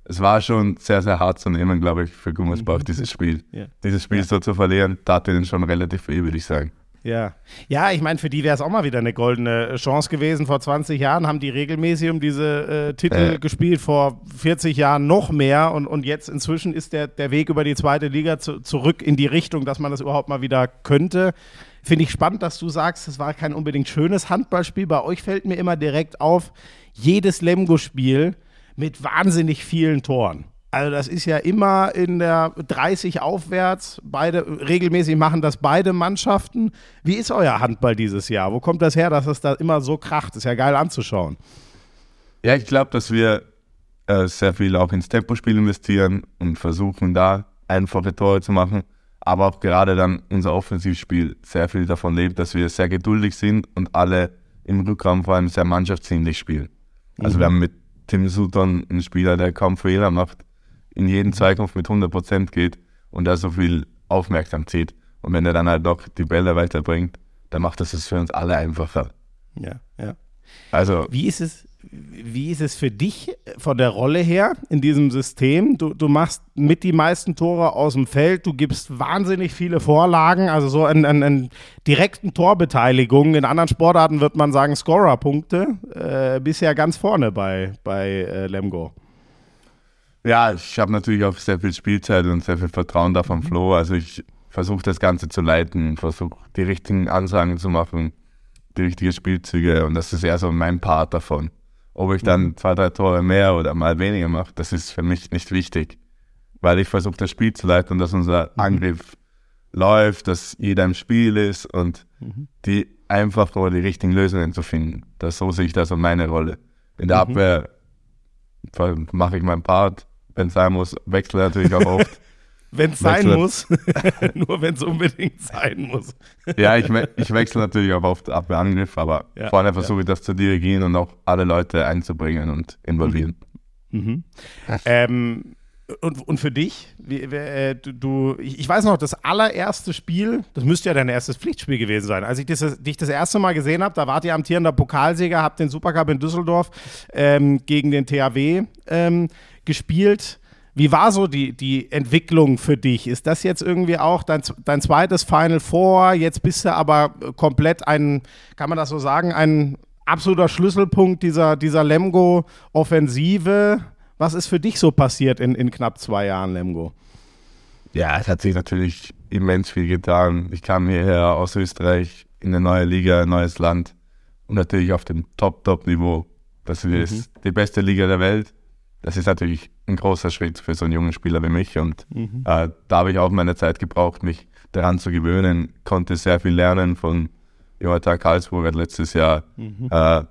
Es war schon sehr, sehr hart zu nehmen, glaube ich, für Gummersbach, mhm. dieses Spiel. Ja. Dieses Spiel ja. so zu verlieren, tat ihnen schon relativ weh, würde ich sagen. Ja, ja, ich meine, für die wäre es auch mal wieder eine goldene Chance gewesen. Vor 20 Jahren haben die regelmäßig um diese äh, Titel äh. gespielt, vor 40 Jahren noch mehr. Und, und jetzt inzwischen ist der, der Weg über die zweite Liga zu, zurück in die Richtung, dass man das überhaupt mal wieder könnte. Finde ich spannend, dass du sagst, es war kein unbedingt schönes Handballspiel. Bei euch fällt mir immer direkt auf, jedes Lemgo-Spiel mit wahnsinnig vielen Toren. Also das ist ja immer in der 30 aufwärts. Beide regelmäßig machen das beide Mannschaften. Wie ist euer Handball dieses Jahr? Wo kommt das her, dass es da immer so kracht? Ist ja geil anzuschauen. Ja, ich glaube, dass wir äh, sehr viel auch ins Tempospiel investieren und versuchen da einfache Tore zu machen. Aber auch gerade dann unser Offensivspiel sehr viel davon lebt, dass wir sehr geduldig sind und alle im Rückraum vor allem sehr mannschaftsdienlich spielen. Also mhm. wir haben mit Tim Sutton einen Spieler, der kaum Fehler macht in jeden Zweikampf mit 100% geht und da so viel aufmerksam zieht. Und wenn er dann halt noch die Bälle weiterbringt, dann macht das es für uns alle einfacher. Ja, ja. Also. Wie ist es, wie ist es für dich von der Rolle her in diesem System? Du, du machst mit die meisten Tore aus dem Feld, du gibst wahnsinnig viele Vorlagen, also so an, an, an direkten Torbeteiligung. In anderen Sportarten wird man sagen Scorer-Punkte. Äh, bisher ganz vorne bei, bei äh, Lemgo. Ja, ich habe natürlich auch sehr viel Spielzeit und sehr viel Vertrauen da vom mhm. Flo. Also ich versuche das Ganze zu leiten, versuche die richtigen Ansagen zu machen, die richtigen Spielzüge und das ist eher so mein Part davon. Ob ich dann mhm. zwei, drei Tore mehr oder mal weniger mache, das ist für mich nicht wichtig, weil ich versuche das Spiel zu leiten und dass unser mhm. Angriff läuft, dass jeder im Spiel ist und mhm. die einfach nur die richtigen Lösungen zu finden. Das so sehe ich das und meine Rolle. In der mhm. Abwehr mache ich meinen Part, wenn es sein muss, wechsle natürlich auch oft. wenn es sein muss, nur wenn es unbedingt sein muss. ja, ich, ich wechsle natürlich auch oft Abwehrangriff, aber ja, vorne versuche ja. ich das zu dirigieren und auch alle Leute einzubringen und involvieren. Mhm. Mhm. Ähm, und, und für dich, wie, äh, du, ich weiß noch, das allererste Spiel, das müsste ja dein erstes Pflichtspiel gewesen sein. Als ich das, dich das erste Mal gesehen habe, da wart ihr amtierender Pokalsieger, habt den Supercup in Düsseldorf ähm, gegen den THW ähm, gespielt. Wie war so die, die Entwicklung für dich? Ist das jetzt irgendwie auch dein, dein zweites Final Four? Jetzt bist du aber komplett ein, kann man das so sagen, ein absoluter Schlüsselpunkt dieser, dieser Lemgo-Offensive. Was ist für dich so passiert in, in knapp zwei Jahren, Lemgo? Ja, es hat sich natürlich immens viel getan. Ich kam hierher aus Österreich in eine neue Liga, ein neues Land und natürlich auf dem Top-Top-Niveau. Das ist mhm. die beste Liga der Welt. Das ist natürlich ein großer Schritt für so einen jungen Spieler wie mich und mhm. äh, da habe ich auch meine Zeit gebraucht, mich daran zu gewöhnen. Konnte sehr viel lernen von Jonathan Karlsburg letztes Jahr. Mhm. Äh,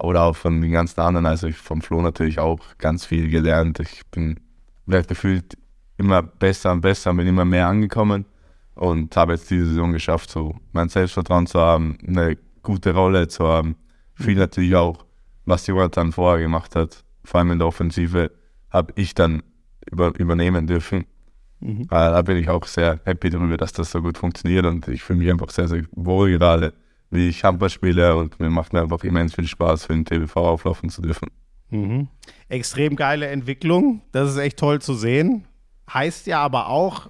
oder auch von den ganzen anderen. Also ich vom Flo natürlich auch ganz viel gelernt. Ich bin vielleicht gefühlt immer besser und besser, bin immer mehr angekommen und habe jetzt diese Saison geschafft, so mein Selbstvertrauen zu haben, eine gute Rolle zu haben. Viel mhm. natürlich auch, was Jonathan vorher gemacht hat, vor allem in der Offensive, habe ich dann über, übernehmen dürfen. Mhm. Äh, da bin ich auch sehr happy darüber, dass das so gut funktioniert und ich fühle mich einfach sehr, sehr wohl gerade wie ich Handball spiele und mir macht mir einfach immens viel Spaß, für den TBV auflaufen zu dürfen. Mhm. Extrem geile Entwicklung, das ist echt toll zu sehen. Heißt ja aber auch,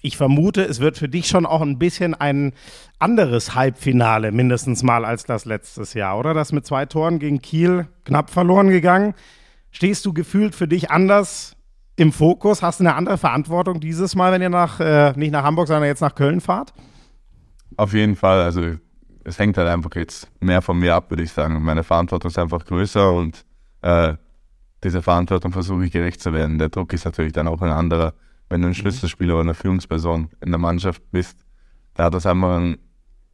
ich vermute, es wird für dich schon auch ein bisschen ein anderes Halbfinale mindestens mal als das letztes Jahr, oder? Das mit zwei Toren gegen Kiel knapp verloren gegangen. Stehst du gefühlt für dich anders im Fokus? Hast du eine andere Verantwortung dieses Mal, wenn ihr nach, äh, nicht nach Hamburg, sondern jetzt nach Köln fahrt? Auf jeden Fall. Also es hängt halt einfach jetzt mehr von mir ab, würde ich sagen. Meine Verantwortung ist einfach größer und äh, dieser Verantwortung versuche ich gerecht zu werden. Der Druck ist natürlich dann auch ein anderer. Wenn du ein mhm. Schlüsselspieler oder eine Führungsperson in der Mannschaft bist, da hat das einfach ein,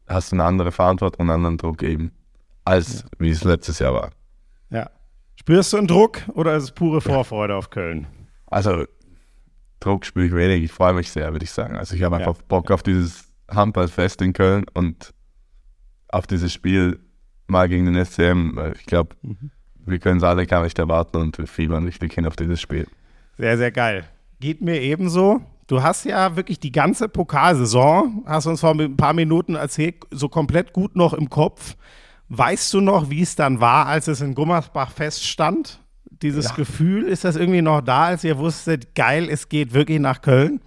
hast du eine andere Verantwortung und einen anderen Druck eben, als ja. wie es letztes Jahr war. Spürst du einen Druck oder ist es pure Vorfreude ja. auf Köln? Also, Druck spüre ich wenig. Ich freue mich sehr, würde ich sagen. Also, ich habe einfach ja. Bock auf dieses Handballfest in Köln und auf dieses Spiel mal gegen den SCM. Ich glaube, mhm. wir können es alle gar nicht erwarten und wir fiebern richtig hin auf dieses Spiel. Sehr, sehr geil. Geht mir ebenso. Du hast ja wirklich die ganze Pokalsaison, hast uns vor ein paar Minuten erzählt, so komplett gut noch im Kopf. Weißt du noch, wie es dann war, als es in Gummersbach feststand? Dieses ja. Gefühl, ist das irgendwie noch da, als ihr wusstet, geil, es geht wirklich nach Köln?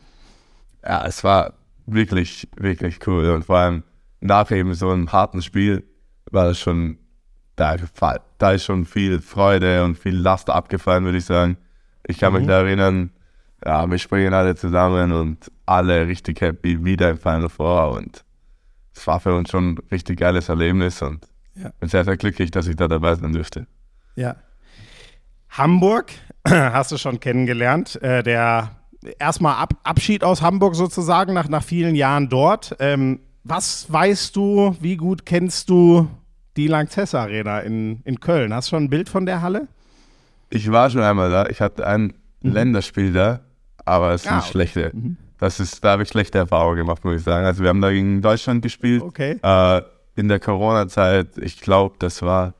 Ja, es war wirklich, wirklich cool. Und vor allem, nach eben so einem harten Spiel war das schon, da, da ist schon viel Freude und viel Last abgefallen, würde ich sagen. Ich kann mhm. mich da erinnern, ja, wir springen alle zusammen und alle richtig happy wieder im Final Four und es war für uns schon ein richtig geiles Erlebnis und ja. bin sehr, sehr glücklich, dass ich da dabei sein dürfte. Ja. Hamburg hast du schon kennengelernt. Äh, der erstmal Ab Abschied aus Hamburg sozusagen nach, nach vielen Jahren dort. Ähm, was weißt du, wie gut kennst du die Lanxess Arena in, in Köln? Hast du schon ein Bild von der Halle? Ich war schon einmal da. Ich hatte ein mhm. Länderspiel da, aber es ist ah, okay. schlechte. Mhm. Das ist, da habe ich schlechte Erfahrungen gemacht, muss ich sagen. Also wir haben da gegen Deutschland gespielt. Okay. Äh, in der Corona-Zeit, ich glaube, das war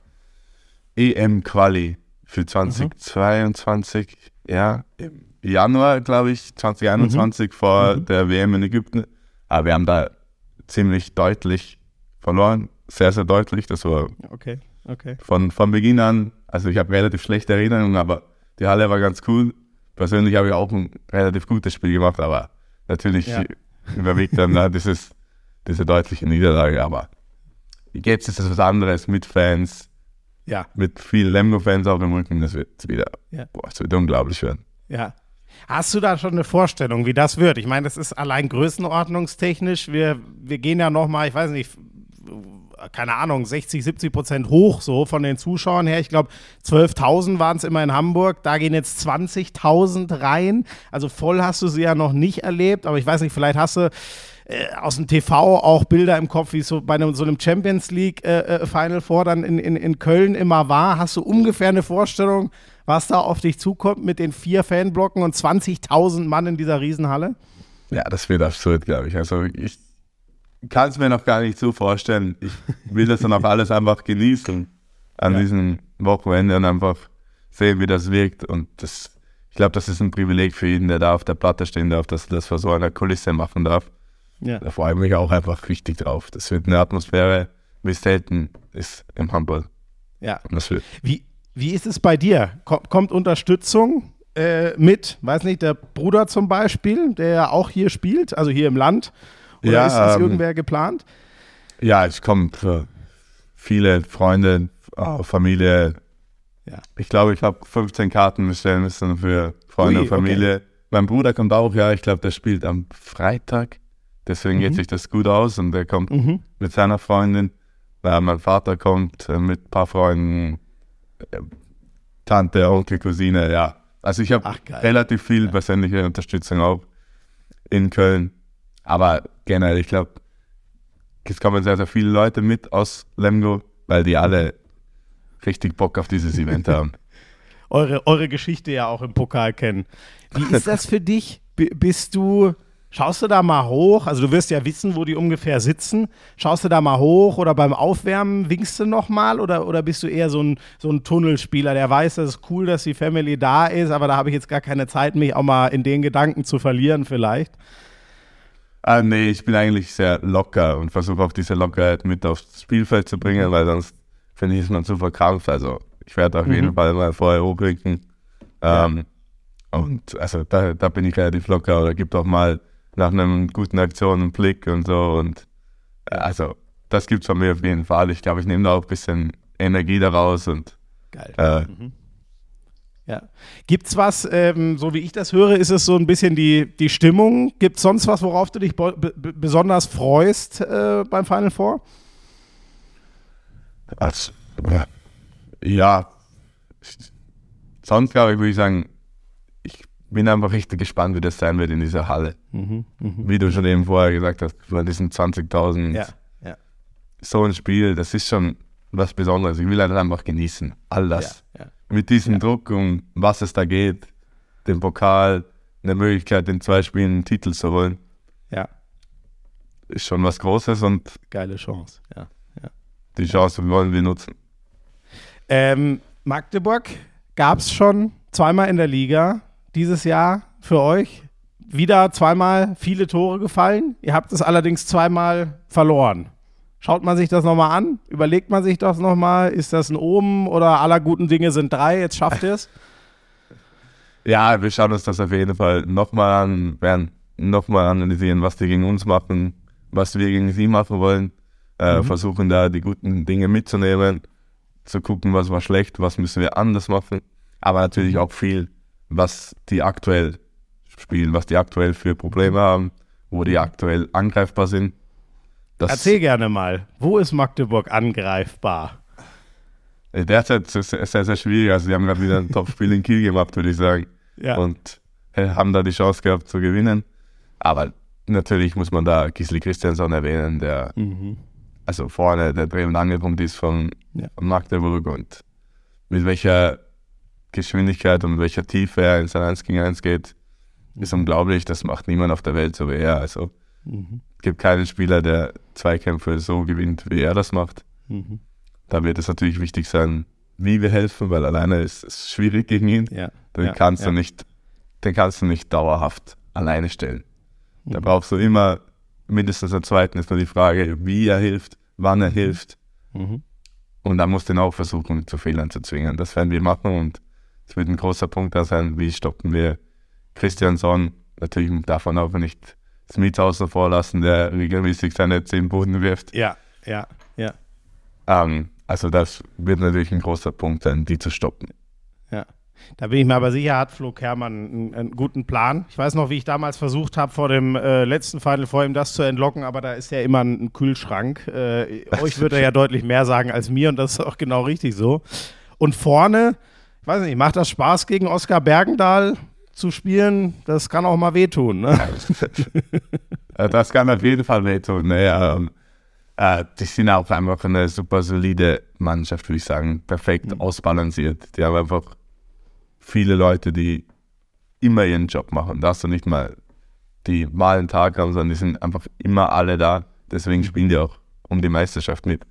EM-Quali für 2022. Mhm. Ja, im Januar, glaube ich, 2021 mhm. vor mhm. der WM in Ägypten. Aber wir haben da ziemlich deutlich verloren. Sehr, sehr deutlich. Das war okay, okay. Von, von Beginn an, also ich habe relativ schlechte Erinnerungen, aber die Halle war ganz cool. Persönlich habe ich auch ein relativ gutes Spiel gemacht, aber natürlich ja. überwiegt dann da dieses, diese deutliche Niederlage. Aber jetzt ist es was anderes mit Fans, ja. mit vielen Lemgo-Fans auf dem Rücken. Das wird wieder, ja. boah, das wird unglaublich werden. Ja, Hast du da schon eine Vorstellung, wie das wird? Ich meine, das ist allein größenordnungstechnisch. Wir, wir gehen ja noch mal, ich weiß nicht, keine Ahnung, 60, 70 Prozent hoch, so von den Zuschauern her. Ich glaube, 12.000 waren es immer in Hamburg. Da gehen jetzt 20.000 rein. Also voll hast du sie ja noch nicht erlebt, aber ich weiß nicht, vielleicht hast du äh, aus dem TV auch Bilder im Kopf, wie es so bei einem, so einem Champions League äh, äh, Final Four dann in, in, in Köln immer war. Hast du ungefähr eine Vorstellung, was da auf dich zukommt mit den vier Fanblocken und 20.000 Mann in dieser Riesenhalle? Ja, das wird absurd, glaube ich. Also ich kann es mir noch gar nicht so vorstellen. Ich will das dann auch alles einfach genießen an ja. diesem Wochenende und einfach sehen, wie das wirkt. Und das, ich glaube, das ist ein Privileg für jeden, der da auf der Platte stehen darf, dass er das vor so einer Kulisse machen darf. Ja. Da freue ich mich auch einfach richtig drauf. Das wird eine Atmosphäre, wie es selten ist im Handball. Ja. Wie, wie ist es bei dir? Kommt, kommt Unterstützung äh, mit, weiß nicht, der Bruder zum Beispiel, der ja auch hier spielt, also hier im Land? Oder ja, ist das ähm, irgendwer geplant? Ja, es kommen viele Freunde, Familie. Ja. Ich glaube, ich habe 15 Karten bestellen müssen für Freunde Ui, und Familie. Okay. Mein Bruder kommt auch, ja, ich glaube, der spielt am Freitag. Deswegen mhm. geht sich das gut aus und er kommt mhm. mit seiner Freundin. Weil mein Vater kommt äh, mit ein paar Freunden, äh, Tante, Onkel, Cousine, ja. Also ich habe relativ viel ja. persönliche Unterstützung auch in Köln. Aber generell, ich glaube, es kommen sehr, sehr viele Leute mit aus Lemgo, weil die alle richtig Bock auf dieses Event haben. eure, eure Geschichte ja auch im Pokal kennen. Wie ist das für dich? B bist du Schaust du da mal hoch? Also du wirst ja wissen, wo die ungefähr sitzen. Schaust du da mal hoch oder beim Aufwärmen winkst du nochmal oder, oder bist du eher so ein, so ein Tunnelspieler, der weiß, das ist cool, dass die Family da ist, aber da habe ich jetzt gar keine Zeit, mich auch mal in den Gedanken zu verlieren vielleicht? Ah, nee, ich bin eigentlich sehr locker und versuche auch diese Lockerheit mit aufs Spielfeld zu bringen, weil sonst finde ich, ist man zu verkrampft. Also ich werde auf mhm. jeden Fall mal vorher hochbringen. Ähm, ja. Und also da, da bin ich relativ locker oder gibt auch mal nach einer guten Aktion einen Blick und so. Und also, das gibt es von mir auf jeden Fall. Ich glaube, ich nehme da auch ein bisschen Energie daraus und. Geil. Äh, mhm. Ja. Gibt's was, ähm, so wie ich das höre, ist es so ein bisschen die, die Stimmung? Gibt es sonst was, worauf du dich besonders freust äh, beim Final Four? Also, ja, sonst glaube ich, würde ich sagen, bin einfach richtig gespannt, wie das sein wird in dieser Halle. Mhm, mh. Wie du schon eben vorher gesagt hast, von diesen 20.000. Ja, ja. So ein Spiel, das ist schon was Besonderes. Ich will halt einfach genießen. All das. Ja. Mit diesem Druck, um was es da geht, den Pokal, eine Möglichkeit, in zwei Spielen einen Titel zu holen. Ja. Ist schon was Großes und. Geile Chance, ja. Die Chance wollen wir nutzen. Ähm, Magdeburg gab es schon zweimal in der Liga dieses Jahr für euch. Wieder zweimal viele Tore gefallen. Ihr habt es allerdings zweimal verloren. Schaut man sich das nochmal an? Überlegt man sich das nochmal? Ist das ein Omen oder aller guten Dinge sind drei? Jetzt schafft ihr es? Ja, wir schauen uns das auf jeden Fall nochmal an, werden nochmal analysieren, was die gegen uns machen, was wir gegen sie machen wollen. Äh, mhm. Versuchen da die guten Dinge mitzunehmen, zu gucken, was war schlecht, was müssen wir anders machen. Aber natürlich mhm. auch viel was die aktuell spielen, was die aktuell für Probleme haben, wo die aktuell angreifbar sind. Das Erzähl gerne mal, wo ist Magdeburg angreifbar? Äh, derzeit ist es sehr, sehr schwierig. Also, sie haben gerade wieder ein Top-Spiel in Kiel gemacht, würde ich sagen. Ja. Und äh, haben da die Chance gehabt zu gewinnen. Aber natürlich muss man da Gisli Christiansson erwähnen, der mhm. also vorne der Dreh- und Angelpunkt ist von, ja. von Magdeburg und mit welcher Geschwindigkeit und welcher Tiefe er in sein 1 gegen 1 geht, ist unglaublich. Das macht niemand auf der Welt so wie er. Also mhm. es gibt keinen Spieler, der Zweikämpfe so gewinnt, wie er das macht. Mhm. Da wird es natürlich wichtig sein, wie wir helfen, weil alleine ist es schwierig gegen ihn. Ja. Den, ja. Kannst ja. Du nicht, den kannst du nicht dauerhaft alleine stellen. Mhm. Da brauchst du immer mindestens einen zweiten. Ist nur die Frage, wie er hilft, wann er hilft. Mhm. Und dann musst du ihn auch versuchen, zu Fehlern zu zwingen. Das werden wir machen und es wird ein großer Punkt da sein, wie stoppen wir Christiansson. Natürlich darf man auch nicht Smith außen vor lassen, der regelmäßig seine zehn Boden wirft. Ja, ja, ja. Ähm, also das wird natürlich ein großer Punkt sein, die zu stoppen. Ja. Da bin ich mir aber sicher, hat Flo Kermann einen, einen guten Plan. Ich weiß noch, wie ich damals versucht habe, vor dem äh, letzten Final vor ihm das zu entlocken, aber da ist ja immer ein, ein Kühlschrank. Äh, euch würde er ja deutlich mehr sagen als mir und das ist auch genau richtig so. Und vorne, weiß nicht, macht das Spaß gegen Oskar Bergendahl zu spielen? Das kann auch mal wehtun. Ne? das kann auf jeden Fall wehtun. Ne? Ähm, äh, die sind auch einfach eine super solide Mannschaft, würde ich sagen. Perfekt mhm. ausbalanciert. Die haben einfach viele Leute, die immer ihren Job machen. Da hast du nicht mal die mal einen Tag haben, sondern die sind einfach immer alle da. Deswegen spielen die auch um die Meisterschaft mit.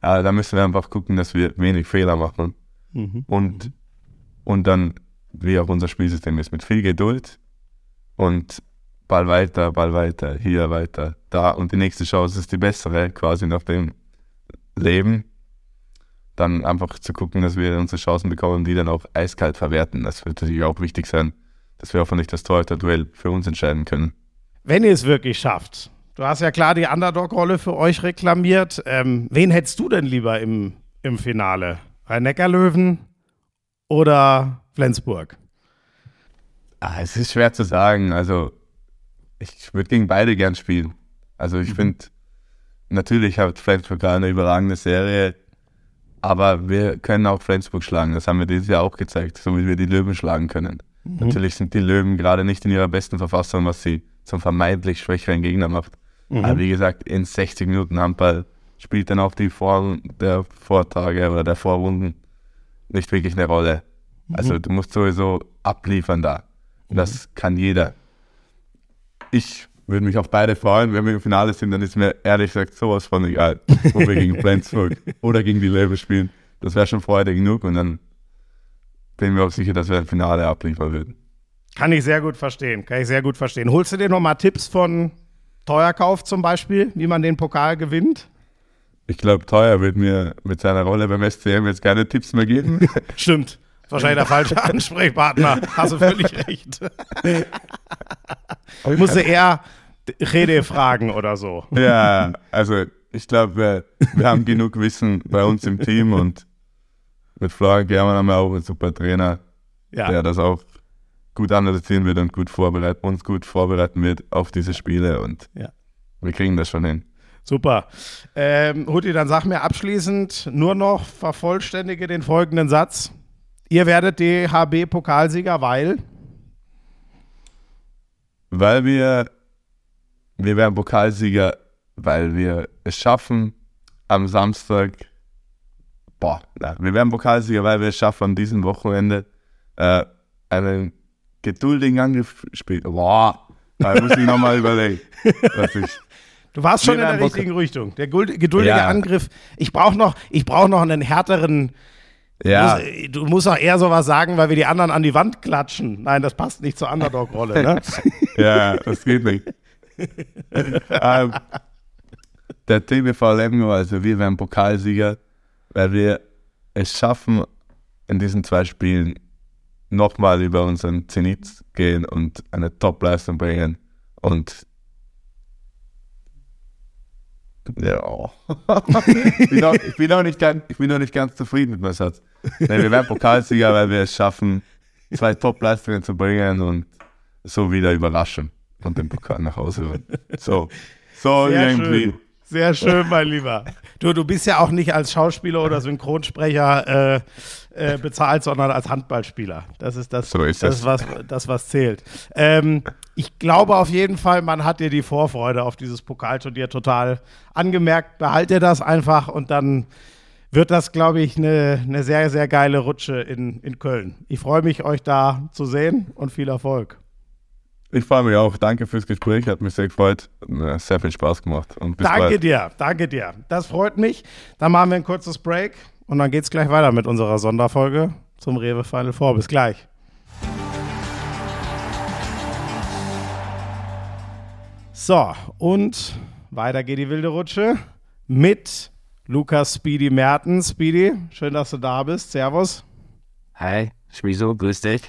Aber da müssen wir einfach gucken, dass wir wenig Fehler machen. Mhm. Und, und dann, wie auch unser Spielsystem ist, mit viel Geduld und Ball weiter, Ball weiter, hier weiter, da. Und die nächste Chance ist die bessere, quasi nach dem Leben dann einfach zu gucken, dass wir unsere Chancen bekommen, die dann auch eiskalt verwerten. Das wird natürlich auch wichtig sein, dass wir hoffentlich das Torhüter-Duell für uns entscheiden können. Wenn ihr es wirklich schafft, du hast ja klar die Underdog-Rolle für euch reklamiert. Ähm, wen hättest du denn lieber im, im Finale? Rhein-Neckar-Löwen oder Flensburg? Ah, es ist schwer zu sagen. Also, ich würde gegen beide gern spielen. Also, ich mhm. finde, natürlich hat Flensburg eine überragende Serie aber wir können auch Flensburg schlagen. Das haben wir dieses Jahr auch gezeigt, so wie wir die Löwen schlagen können. Mhm. Natürlich sind die Löwen gerade nicht in ihrer besten Verfassung, was sie zum vermeintlich schwächeren Gegner macht. Mhm. Aber wie gesagt, in 60 Minuten Handball spielt dann auch die Vor der Vortage oder der Vorrunden nicht wirklich eine Rolle. Mhm. Also du musst sowieso abliefern da. Und das kann jeder. Ich würde mich auf beide freuen. Wenn wir im Finale sind, dann ist mir ehrlich gesagt sowas von egal, wo wir gegen Flensburg oder gegen die Löwe spielen. Das wäre schon Freude genug und dann bin ich mir auch sicher, dass wir ein Finale abliefern würden. Kann ich sehr gut verstehen, kann ich sehr gut verstehen. Holst du dir nochmal Tipps von Teuerkauf zum Beispiel, wie man den Pokal gewinnt? Ich glaube, Teuer wird mir mit seiner Rolle beim SCM jetzt keine Tipps mehr geben. Stimmt. Wahrscheinlich der falsche Ansprechpartner. Hast du völlig recht. ich musste eher Rede fragen oder so. Ja, also ich glaube, wir, wir, haben genug Wissen bei uns im Team und mit Florian German haben wir auch einen super Trainer, ja. der das auch gut analysieren wird und gut vorbereiten, uns gut vorbereiten wird auf diese Spiele und ja. wir kriegen das schon hin. Super. Ähm, Huti, dann sag mir abschließend nur noch, vervollständige den folgenden Satz. Ihr werdet DHB-Pokalsieger, weil? Weil wir, wir werden Pokalsieger, weil wir es schaffen, am Samstag, boah, na, wir werden Pokalsieger, weil wir es schaffen, an diesem Wochenende äh, einen geduldigen Angriff spielen. Boah, da muss ich nochmal überlegen. Was ich, Du warst schon in der richtigen Richtung. Der geduldige ja. Angriff. Ich brauche noch, brauch noch einen härteren ja. Du musst, auch eher sowas sagen, weil wir die anderen an die Wand klatschen. Nein, das passt nicht zur Underdog-Rolle, ne? ja, das geht nicht. ähm, der TBV Lemgo, also wir werden Pokalsieger, weil wir es schaffen, in diesen zwei Spielen nochmal über unseren Zenit gehen und eine Top-Leistung bringen und ja. ich, bin auch, ich, bin auch nicht ganz, ich bin auch nicht ganz zufrieden mit meinem Satz. Nee, wir werden Pokalsieger, weil wir es schaffen, zwei Top-Leistungen zu bringen und so wieder überraschen und den Pokal nach Hause holen. So, so Sehr irgendwie. Schön. Sehr schön, mein Lieber. Du, du bist ja auch nicht als Schauspieler oder Synchronsprecher äh, äh, bezahlt, sondern als Handballspieler. Das ist das, so ist das, das. Was, das was zählt. Ähm, ich glaube auf jeden Fall, man hat dir die Vorfreude auf dieses Pokalturnier total angemerkt. Behalt dir das einfach und dann wird das, glaube ich, eine, eine sehr, sehr geile Rutsche in, in Köln. Ich freue mich, euch da zu sehen und viel Erfolg. Ich freue mich auch. Danke fürs Gespräch. Hat mich sehr gefreut. Sehr viel Spaß gemacht. danke bald. dir. Danke dir. Das freut mich. Dann machen wir ein kurzes Break und dann geht es gleich weiter mit unserer Sonderfolge zum Rewe Final Four. Bis gleich. So, und weiter geht die wilde Rutsche mit Lukas Speedy Mertens. Speedy, schön, dass du da bist. Servus. Hi, Schmiso, grüß dich.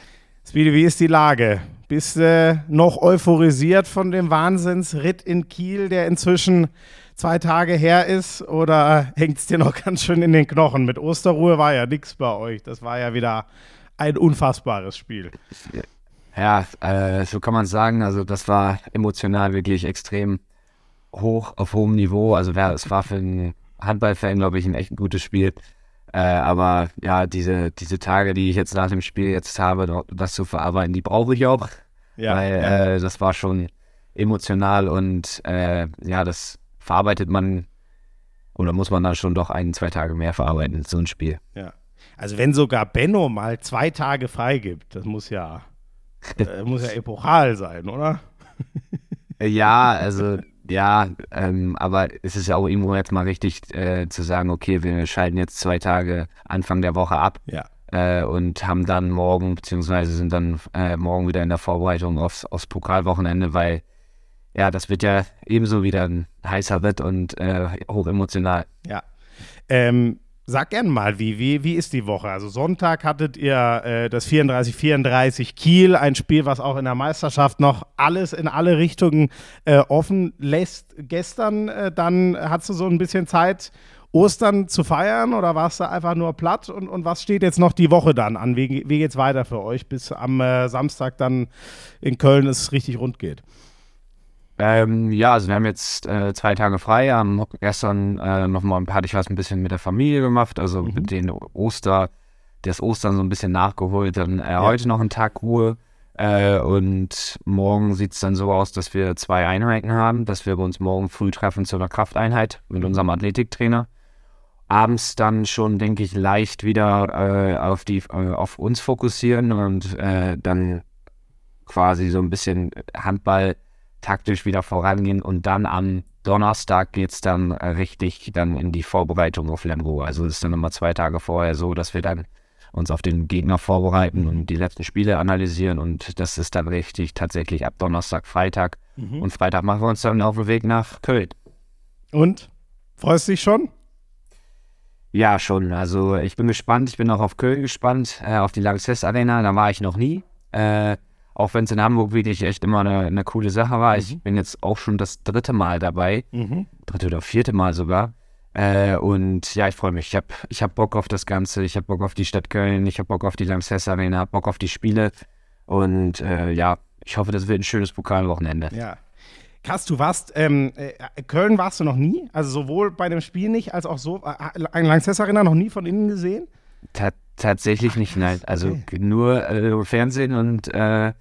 Speedy, wie ist die Lage? Bist du noch euphorisiert von dem Wahnsinnsritt in Kiel, der inzwischen zwei Tage her ist? Oder hängt es dir noch ganz schön in den Knochen? Mit Osterruhe war ja nichts bei euch. Das war ja wieder ein unfassbares Spiel. Ja, äh, so kann man sagen. Also das war emotional wirklich extrem hoch, auf hohem Niveau. Also es war für einen Handballfan, glaube ich, ein echt gutes Spiel. Äh, aber ja, diese, diese Tage, die ich jetzt nach dem Spiel jetzt habe, das zu verarbeiten, die brauche ich auch. Ja, weil ja. Äh, das war schon emotional und äh, ja, das verarbeitet man oder muss man dann schon doch ein, zwei Tage mehr verarbeiten, so ein Spiel. Ja. Also wenn sogar Benno mal zwei Tage frei gibt, das muss ja, äh, muss ja epochal sein, oder? ja, also ja, ähm, aber es ist ja auch irgendwo jetzt mal richtig äh, zu sagen, okay, wir schalten jetzt zwei Tage Anfang der Woche ab ja. äh, und haben dann morgen, beziehungsweise sind dann äh, morgen wieder in der Vorbereitung aufs, aufs Pokalwochenende, weil ja, das wird ja ebenso wieder ein heißer Ritt und äh, hochemotional. Ja. Ähm, Sag gerne mal, wie, wie, wie ist die Woche? Also Sonntag hattet ihr äh, das 34-34 Kiel, ein Spiel, was auch in der Meisterschaft noch alles in alle Richtungen äh, offen lässt. Gestern äh, dann hattest du so ein bisschen Zeit, Ostern zu feiern oder warst du einfach nur platt? Und, und was steht jetzt noch die Woche dann an? Wie, wie geht es weiter für euch, bis am äh, Samstag dann in Köln es richtig rund geht? Ähm, ja, also wir haben jetzt äh, zwei Tage frei. Haben gestern äh, nochmal hatte ich was ein bisschen mit der Familie gemacht, also mhm. mit den Oster, das Ostern so ein bisschen nachgeholt. Dann äh, ja. heute noch einen Tag Ruhe. Äh, und morgen sieht es dann so aus, dass wir zwei Einheiten haben, dass wir uns morgen früh treffen zu einer Krafteinheit mit unserem Athletiktrainer. Abends dann schon, denke ich, leicht wieder äh, auf, die, äh, auf uns fokussieren und dann quasi so ein bisschen Handball taktisch wieder vorangehen und dann am Donnerstag geht es dann richtig dann in die Vorbereitung auf Lemgo. Also es ist dann immer zwei Tage vorher so, dass wir dann uns auf den Gegner vorbereiten und die letzten Spiele analysieren und das ist dann richtig tatsächlich ab Donnerstag, Freitag mhm. und Freitag machen wir uns dann auf den Weg nach Köln. Und? Freust du dich schon? Ja, schon. Also ich bin gespannt. Ich bin auch auf Köln gespannt, äh, auf die Langsess Arena. Da war ich noch nie. Äh, auch wenn es in Hamburg wirklich echt immer eine, eine coole Sache war. Mhm. Ich bin jetzt auch schon das dritte Mal dabei. Mhm. Dritte oder vierte Mal sogar. Äh, und ja, ich freue mich. Ich habe ich hab Bock auf das Ganze. Ich habe Bock auf die Stadt Köln. Ich habe Bock auf die Lanxess Arena. habe Bock auf die Spiele. Und äh, ja, ich hoffe, das wird ein schönes Pokalwochenende. Ja. Krass, du warst, ähm, äh, Köln warst du noch nie? Also sowohl bei dem Spiel nicht, als auch so, äh, Lanxess Arena noch nie von innen gesehen? Ta tatsächlich nicht, nein. Also okay. nur äh, Fernsehen und äh,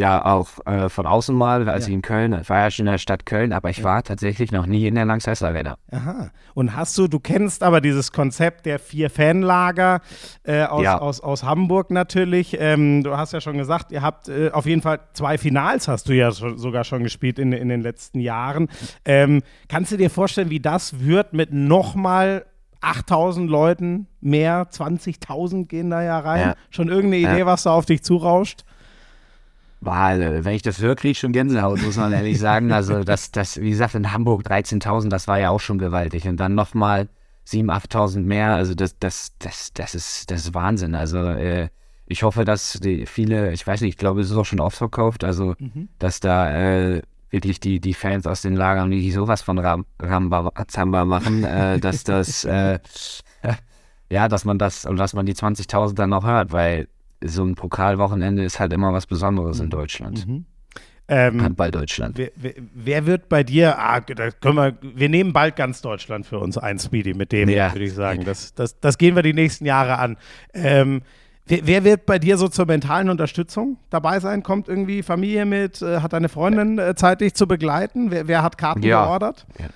ja auch äh, von außen mal, als ja. ich in Köln, ich war ja schon in der Stadt Köln, aber ich ja. war tatsächlich noch nie in der Lanxess Arena. Aha. Und hast du, du kennst aber dieses Konzept der vier Fanlager äh, aus, ja. aus, aus Hamburg natürlich. Ähm, du hast ja schon gesagt, ihr habt äh, auf jeden Fall zwei Finals hast du ja schon, sogar schon gespielt in, in den letzten Jahren. Ähm, kannst du dir vorstellen, wie das wird mit nochmal 8000 Leuten mehr, 20.000 gehen da ja rein? Schon irgendeine Idee, was da auf dich zurauscht? Boah, wenn ich das höre, kriege ich schon Gänsehaut, muss man ehrlich sagen. Also das, das, wie gesagt, in Hamburg 13.000, das war ja auch schon gewaltig. Und dann nochmal 7.000, 8.000 mehr, also das, das, das, das, ist, das ist Wahnsinn. Also äh, ich hoffe, dass die viele, ich weiß nicht, ich glaube, es ist auch schon ausverkauft, also mhm. dass da äh, wirklich die, die Fans aus den Lagern nicht sowas von Ram, Ramba Zamba machen, äh, dass das, äh, ja, dass man das und dass man die 20.000 dann noch hört, weil so ein Pokalwochenende ist halt immer was Besonderes in mhm. Deutschland. Mhm. Ähm, Handball Deutschland. Wer, wer, wer, wird bei dir, ah, da können wir, wir nehmen bald ganz Deutschland für uns ein, Speedy, mit dem ja. würde ich sagen. Das, das, das gehen wir die nächsten Jahre an. Ähm, wer, wer, wird bei dir so zur mentalen Unterstützung dabei sein? Kommt irgendwie Familie mit? Äh, hat deine Freundin äh, Zeit, dich zu begleiten? Wer, wer hat Karten ja. geordert? Ja.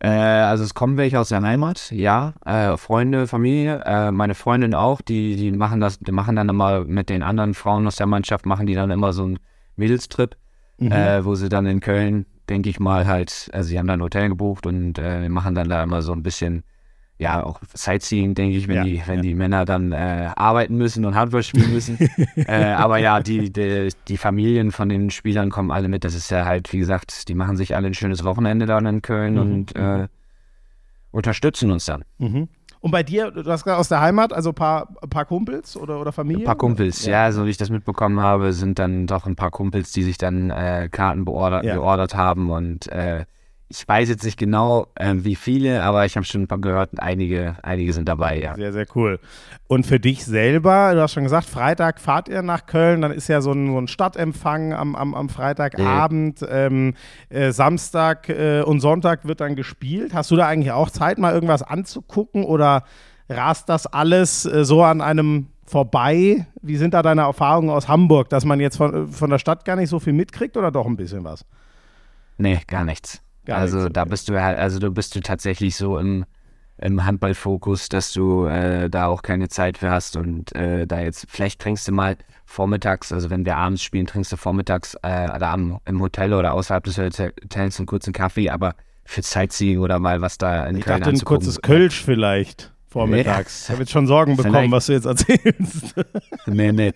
Äh, also es kommen welche aus der Heimat, ja. Äh, Freunde, Familie, äh, meine Freundin auch, die, die machen das, die machen dann immer mit den anderen Frauen aus der Mannschaft, machen die dann immer so einen Mädelstrip, mhm. Äh, wo sie dann in Köln, denke ich mal, halt, also sie haben dann ein Hotel gebucht und äh, machen dann da immer so ein bisschen ja, auch Sightseeing, denke ich, wenn, ja, die, wenn ja. die Männer dann äh, arbeiten müssen und Handball spielen müssen. äh, aber ja, die, die, die, Familien von den Spielern kommen alle mit. Das ist ja halt, wie gesagt, die machen sich alle ein schönes Wochenende dann in Köln mhm. und äh, unterstützen uns dann. Mhm. Und bei dir, du hast gerade aus der Heimat, also ein paar, paar Kumpels oder, oder Familie? Ein paar Kumpels, ja. ja, so wie ich das mitbekommen habe, sind dann doch ein paar Kumpels, die sich dann äh, Karten beordert, ja. beordert haben und äh, ich weiß jetzt nicht genau, äh, wie viele, aber ich habe schon gehört, einige, einige sind dabei, ja. Sehr, sehr cool. Und für dich selber, du hast schon gesagt, Freitag fahrt ihr nach Köln, dann ist ja so ein, so ein Stadtempfang am, am, am Freitagabend. Mhm. Ähm, äh, Samstag äh, und Sonntag wird dann gespielt. Hast du da eigentlich auch Zeit, mal irgendwas anzugucken oder rast das alles äh, so an einem vorbei? Wie sind da deine Erfahrungen aus Hamburg, dass man jetzt von, von der Stadt gar nicht so viel mitkriegt oder doch ein bisschen was? Nee, gar nichts. Gar also nichts, da bist du halt, also du bist du tatsächlich so im, im Handballfokus, dass du äh, da auch keine Zeit für hast und äh, da jetzt, vielleicht trinkst du mal vormittags, also wenn wir abends spielen, trinkst du vormittags äh, da am, im Hotel oder außerhalb des Hotels einen kurzen Kaffee, aber für Sightseeing oder mal was da in ich Köln dachte, ein kurzes Kölsch vielleicht vormittags. Ja. Ich habe jetzt schon Sorgen bekommen, vielleicht. was du jetzt erzählst. nee, nee.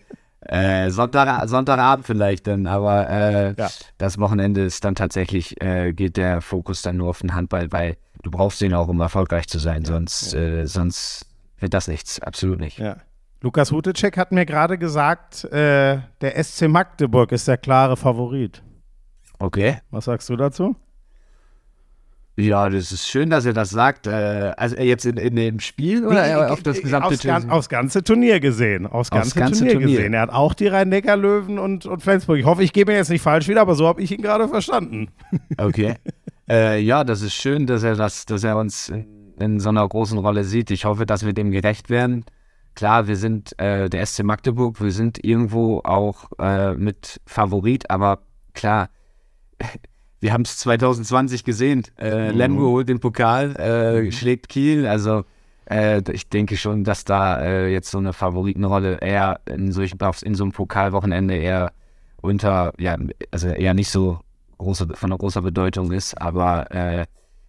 Äh, Sonntag, Sonntagabend vielleicht dann, aber äh, ja. das Wochenende ist dann tatsächlich, äh, geht der Fokus dann nur auf den Handball, weil du brauchst den auch, um erfolgreich zu sein, ja. sonst, äh, sonst wird das nichts, absolut nicht. Ja. Lukas Hutecek hat mir gerade gesagt, äh, der SC Magdeburg ist der klare Favorit. Okay. Was sagst du dazu? Ja, das ist schön, dass er das sagt. Äh, also jetzt in, in dem Spiel oder nee, auf das gesamte Turnier? Aufs ganze Turnier gesehen. Aufs ganze, aufs ganze Turnier, Turnier, gesehen. Er hat auch die Rhein-Neckar-Löwen und, und Flensburg. Ich hoffe, ich gebe mir jetzt nicht falsch wieder, aber so habe ich ihn gerade verstanden. Okay. äh, ja, das ist schön, dass er das, dass er uns in, in, so einer großen Rolle sieht. Ich hoffe, dass wir dem gerecht werden. Klar, wir sind äh, der SC Magdeburg, wir sind irgendwo auch äh, mit Favorit, aber klar wir haben es 2020 gesehen. Äh, mhm. Lemgo holt den Pokal, äh, mhm. schlägt Kiel. Also äh, ich denke schon, dass da äh, jetzt so eine Favoritenrolle eher in, solchen, in so einem Pokalwochenende eher unter, ja, also eher nicht so große, von einer großer Bedeutung ist. Aber äh,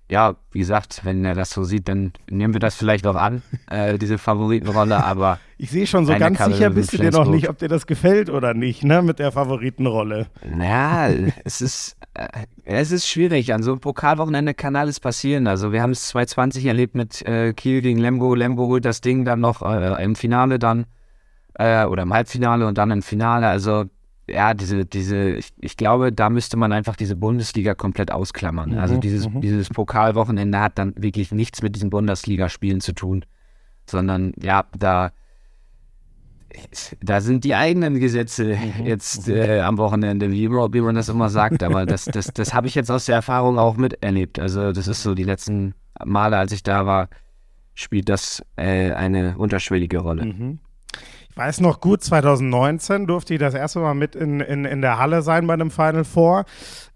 ja, wie gesagt, wenn er das so sieht, dann nehmen wir das vielleicht auch an, äh, diese Favoritenrolle, aber. Ich sehe schon, so ganz Kalle sicher bist du dir noch nicht, ob dir das gefällt oder nicht, ne, mit der Favoritenrolle. Naja, es ist, äh, es ist schwierig. An so einem Pokalwochenende kann alles passieren. Also, wir haben es 2020 erlebt mit äh, Kiel gegen Lemgo. Lemgo holt das Ding dann noch äh, im Finale dann, äh, oder im Halbfinale und dann im Finale. Also, ja, diese, diese, ich, ich, glaube, da müsste man einfach diese Bundesliga komplett ausklammern. Mhm, also dieses, mhm. dieses Pokalwochenende hat dann wirklich nichts mit diesen Bundesligaspielen zu tun, sondern ja, da, da sind die eigenen Gesetze mhm, jetzt mhm. äh, am Wochenende, wie, wie man das immer sagt. Aber das, das, das habe ich jetzt aus der Erfahrung auch miterlebt. Also das ist so die letzten Male, als ich da war, spielt das äh, eine unterschwellige Rolle. Weiß noch gut, 2019 durfte ich das erste Mal mit in, in, in der Halle sein bei einem Final Four.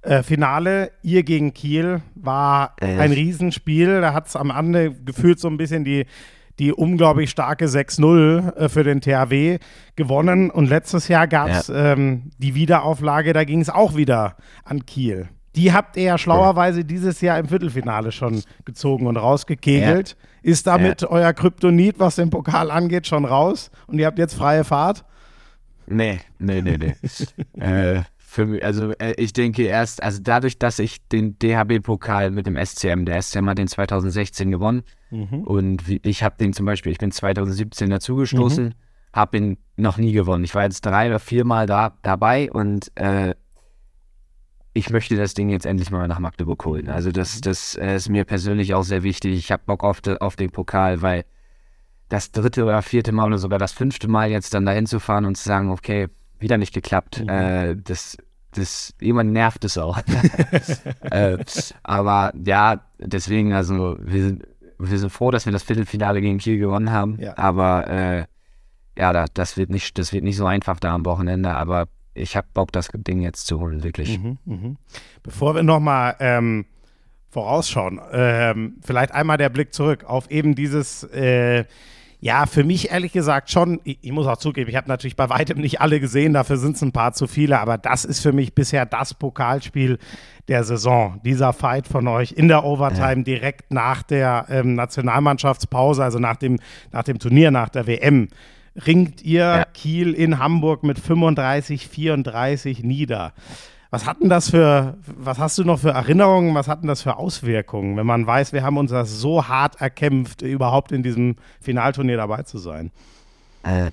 Äh, Finale, ihr gegen Kiel, war äh. ein Riesenspiel. Da hat es am Ende gefühlt so ein bisschen die, die unglaublich starke 6-0 äh, für den THW gewonnen. Und letztes Jahr gab es ja. ähm, die Wiederauflage, da ging es auch wieder an Kiel. Die habt ihr ja schlauerweise dieses Jahr im Viertelfinale schon gezogen und rausgekegelt. Ja. Ist damit ja. euer Kryptonit, was den Pokal angeht, schon raus und ihr habt jetzt freie Fahrt? Nee, nee, nee, nee. äh, für mich, also äh, ich denke erst, also dadurch, dass ich den DHB-Pokal mit dem SCM, der SCM hat den 2016 gewonnen mhm. und ich habe den zum Beispiel, ich bin 2017 dazugestoßen, mhm. habe ihn noch nie gewonnen. Ich war jetzt drei oder viermal da dabei und äh, ich möchte das Ding jetzt endlich mal nach Magdeburg holen. Also das, mhm. das äh, ist mir persönlich auch sehr wichtig. Ich habe Bock auf, de, auf den Pokal, weil das dritte oder vierte Mal oder sogar das fünfte Mal jetzt dann dahin zu fahren und zu sagen, okay, wieder nicht geklappt, mhm. äh, das, das, jemand nervt es auch. äh, aber ja, deswegen, also wir sind, wir sind froh, dass wir das Viertelfinale gegen Kiel gewonnen haben. Ja. Aber äh, ja, das wird nicht, das wird nicht so einfach da am Wochenende, aber ich habe Bock, das Ding jetzt zu holen, wirklich. Mhm, mh. Bevor wir nochmal ähm, vorausschauen, ähm, vielleicht einmal der Blick zurück auf eben dieses, äh, ja, für mich ehrlich gesagt schon, ich, ich muss auch zugeben, ich habe natürlich bei weitem nicht alle gesehen, dafür sind es ein paar zu viele, aber das ist für mich bisher das Pokalspiel der Saison. Dieser Fight von euch in der Overtime ja. direkt nach der ähm, Nationalmannschaftspause, also nach dem, nach dem Turnier, nach der WM ringt ihr ja. Kiel in Hamburg mit 35, 34 nieder. Was hatten das für, was hast du noch für Erinnerungen, was hatten das für Auswirkungen, wenn man weiß, wir haben uns das so hart erkämpft, überhaupt in diesem Finalturnier dabei zu sein? Äh,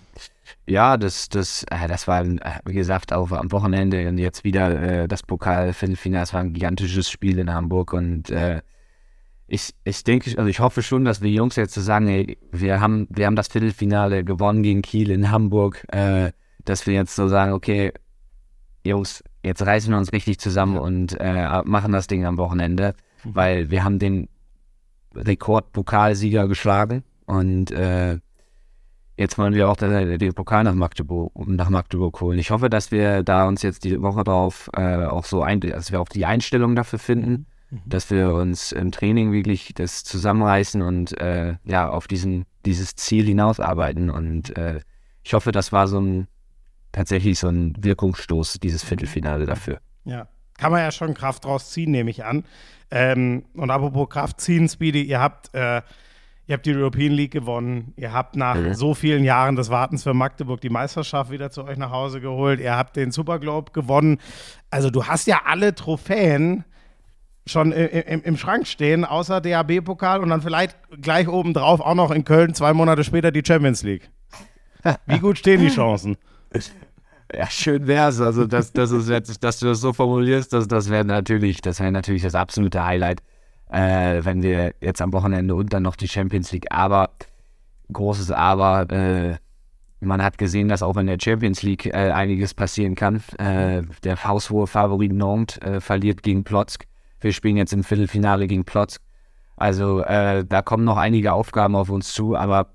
ja, das, das, äh, das war, äh, wie gesagt, auch am Wochenende und jetzt wieder äh, das Pokal-Viertelfinale. Es war ein gigantisches Spiel in Hamburg und äh, ich, ich denke, also ich hoffe schon, dass wir Jungs jetzt so sagen, ey, wir haben, wir haben das Viertelfinale gewonnen gegen Kiel in Hamburg, äh, dass wir jetzt so sagen, okay, Jungs, jetzt reißen wir uns richtig zusammen und äh, machen das Ding am Wochenende, mhm. weil wir haben den Rekordpokalsieger geschlagen und äh, jetzt wollen wir auch den, den Pokal nach Magdeburg, nach Magdeburg holen. Ich hoffe, dass wir da uns jetzt die Woche drauf äh, auch so ein, dass wir auch die Einstellung dafür finden Mhm. dass wir uns im Training wirklich das zusammenreißen und äh, ja, auf diesen, dieses Ziel hinausarbeiten. Und äh, ich hoffe, das war so ein tatsächlich so ein Wirkungsstoß, dieses. Viertelfinale dafür. Ja, kann man ja schon Kraft draus ziehen, nehme ich an. Ähm, und apropos Kraft ziehen, Speedy, ihr habt, äh, ihr habt die European League gewonnen. Ihr habt nach mhm. so vielen Jahren des Wartens für Magdeburg die Meisterschaft wieder zu euch nach Hause geholt. Ihr habt den Superglobe gewonnen. Also du hast ja alle Trophäen schon im, im Schrank stehen, außer DAB-Pokal und dann vielleicht gleich obendrauf auch noch in Köln zwei Monate später die Champions League. Wie gut stehen die Chancen? Ja, schön wär's. Also, dass, dass, es jetzt, dass du das so formulierst, das, das wäre natürlich, das wäre natürlich das absolute Highlight, äh, wenn wir jetzt am Wochenende und dann noch die Champions League. Aber, großes Aber, äh, man hat gesehen, dass auch in der Champions League äh, einiges passieren kann. Äh, der haushohe Favorit Nantes äh, verliert gegen Plotzk. Wir spielen jetzt im Viertelfinale gegen Plotz. Also äh, da kommen noch einige Aufgaben auf uns zu, aber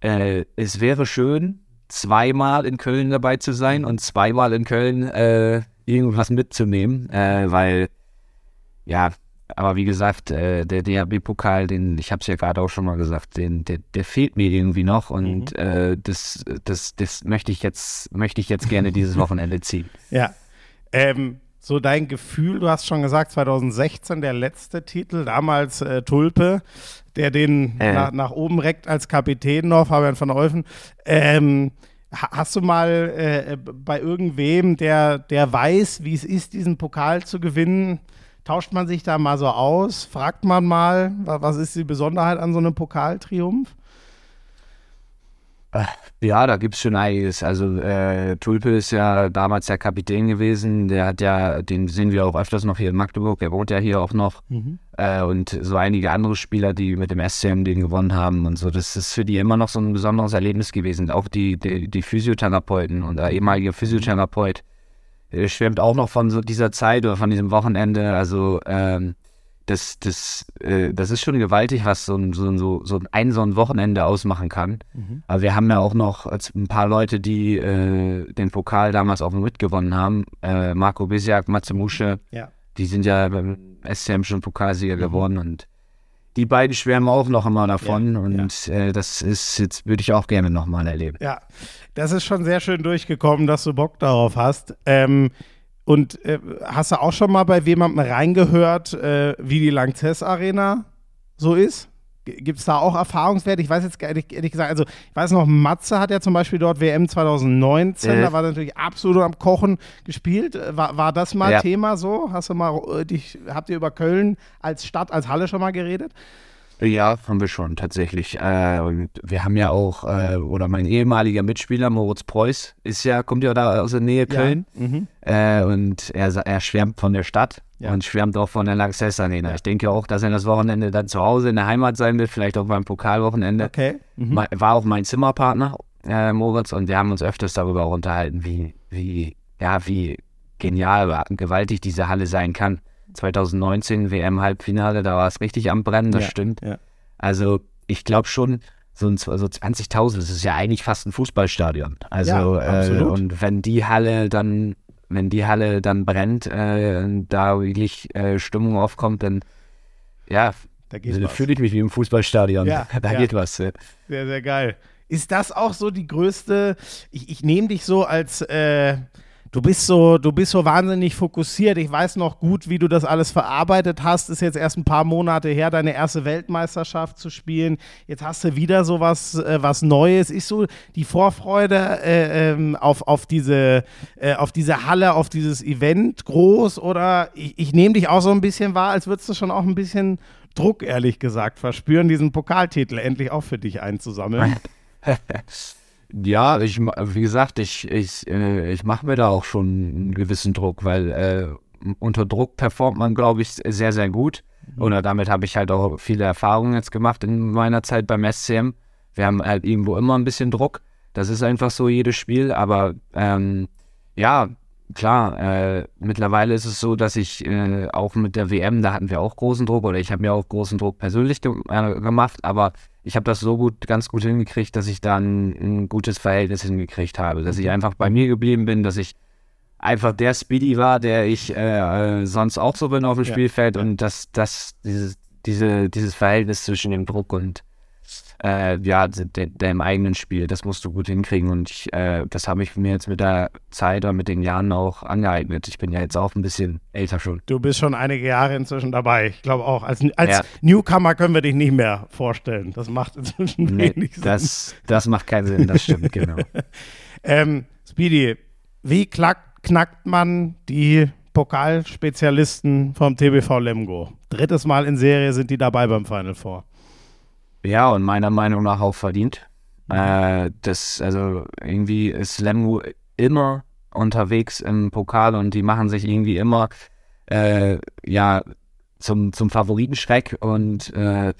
äh, es wäre schön, zweimal in Köln dabei zu sein und zweimal in Köln äh, irgendwas mitzunehmen, äh, weil ja, aber wie gesagt, äh, der DHB-Pokal, den, ich habe es ja gerade auch schon mal gesagt, den, der, der fehlt mir irgendwie noch und mhm. Äh, das, das, das möchte ich jetzt, möchte ich jetzt gerne dieses Wochenende ziehen. Ja. Ähm, so dein Gefühl? Du hast schon gesagt, 2016 der letzte Titel, damals äh, Tulpe, der den äh. nach, nach, oben reckt als Kapitän noch, Fabian van Olfen. Ähm, hast du mal äh, bei irgendwem, der, der weiß, wie es ist, diesen Pokal zu gewinnen, tauscht man sich da mal so aus? Fragt man mal, was ist die Besonderheit an so einem Pokaltriumph? Ja, da gibt es schon einiges. Also äh, Tulpe ist ja damals der Kapitän gewesen. Der hat ja, den sehen wir auch öfters noch hier in Magdeburg. Der wohnt ja hier auch noch. Mhm. Äh, und so einige andere Spieler, die mit dem SCM den gewonnen haben und so. Das ist für die immer noch so ein besonderes Erlebnis gewesen. Auch die, die, die Physiotherapeuten und der ehemalige Physiotherapeut der schwärmt auch noch von so dieser Zeit oder von diesem Wochenende. Also ähm, das, das, äh, das ist schon gewaltig, was so ein, so, so, so ein, so ein Wochenende ausmachen kann. Mhm. Aber wir haben ja auch noch ein paar Leute, die äh, den Pokal damals auch mitgewonnen haben. Äh, Marco Bisiak, Matze Musche, ja. die sind ja beim SCM schon Pokalsieger mhm. geworden und die beiden schwärmen auch noch immer davon ja, und ja. Äh, das ist jetzt würde ich auch gerne nochmal erleben. Ja, das ist schon sehr schön durchgekommen, dass du Bock darauf hast. Ähm, und äh, hast du auch schon mal bei jemandem reingehört, äh, wie die Langzess Arena so ist? Gibt es da auch Erfahrungswerte? Ich weiß jetzt ehrlich, ehrlich, gesagt, also ich weiß noch, Matze hat ja zum Beispiel dort WM 2019, äh. da war natürlich absolut am Kochen gespielt. War, war das mal ja. Thema so? Hast du mal, äh, dich, habt ihr über Köln als Stadt, als Halle schon mal geredet? Ja, haben wir schon tatsächlich. Äh, und wir haben ja auch, äh, oder mein ehemaliger Mitspieler Moritz Preuß ist ja, kommt ja da aus der Nähe Köln. Ja. Mhm. Äh, und er, er schwärmt von der Stadt ja. und schwärmt auch von der Lanxess Arena. Ja. Ich denke auch, dass er das Wochenende dann zu Hause in der Heimat sein wird, vielleicht auch beim Pokalwochenende. Okay. Mhm. War auch mein Zimmerpartner, äh, Moritz, und wir haben uns öfters darüber auch unterhalten, wie, wie, ja, wie genial, gewaltig diese Halle sein kann. 2019 WM-Halbfinale, da war es richtig am Brennen, das ja, stimmt. Ja. Also ich glaube schon, so, so 20.000, das ist ja eigentlich fast ein Fußballstadion. Also ja, äh, und wenn die Halle dann, wenn die Halle dann brennt, äh, da wirklich äh, Stimmung aufkommt, dann ja, da also, fühle ich mich wie im Fußballstadion. Ja, da geht was. Sehr, sehr geil. Ist das auch so die größte, ich, ich nehme dich so als äh, du bist so, du bist so wahnsinnig fokussiert. Ich weiß noch gut, wie du das alles verarbeitet hast. Ist jetzt erst ein paar Monate her, deine erste Weltmeisterschaft zu spielen. Jetzt hast du wieder so was, äh, was Neues. Ist so die Vorfreude äh, ähm, auf, auf, diese, äh, auf diese Halle, auf dieses Event groß? Oder ich, ich nehme dich auch so ein bisschen wahr, als würdest du schon auch ein bisschen Druck, ehrlich gesagt, verspüren, diesen Pokaltitel endlich auch für dich einzusammeln. Ja, ich, wie gesagt, ich, ich, äh, ich mache mir da auch schon einen gewissen Druck, weil äh, unter Druck performt man, glaube ich, sehr, sehr gut. Mhm. Oder damit habe ich halt auch viele Erfahrungen jetzt gemacht in meiner Zeit beim SCM. Wir haben halt irgendwo immer ein bisschen Druck. Das ist einfach so jedes Spiel. Aber ähm, ja, klar, äh, mittlerweile ist es so, dass ich äh, auch mit der WM, da hatten wir auch großen Druck oder ich habe mir auch großen Druck persönlich ge äh, gemacht, aber ich habe das so gut, ganz gut hingekriegt, dass ich dann ein gutes Verhältnis hingekriegt habe, dass ich mhm. einfach bei mir geblieben bin, dass ich einfach der Speedy war, der ich äh, äh, sonst auch so bin auf dem ja. Spielfeld und dass das dieses, diese, dieses Verhältnis zwischen dem Druck und äh, ja, dem eigenen Spiel. Das musst du gut hinkriegen und ich, äh, das habe ich mir jetzt mit der Zeit oder mit den Jahren auch angeeignet. Ich bin ja jetzt auch ein bisschen älter schon. Du bist schon einige Jahre inzwischen dabei. Ich glaube auch, als, als ja. Newcomer können wir dich nicht mehr vorstellen. Das macht inzwischen nee, wenig Sinn. Das, das macht keinen Sinn, das stimmt, genau. ähm, Speedy, wie knackt, knackt man die Pokalspezialisten vom TBV Lemgo? Drittes Mal in Serie sind die dabei beim Final Four. Ja, und meiner Meinung nach auch verdient. Mhm. Äh, das, also irgendwie ist Lemgo immer unterwegs im Pokal und die machen sich irgendwie immer äh, ja zum, zum Favoritenschreck und äh,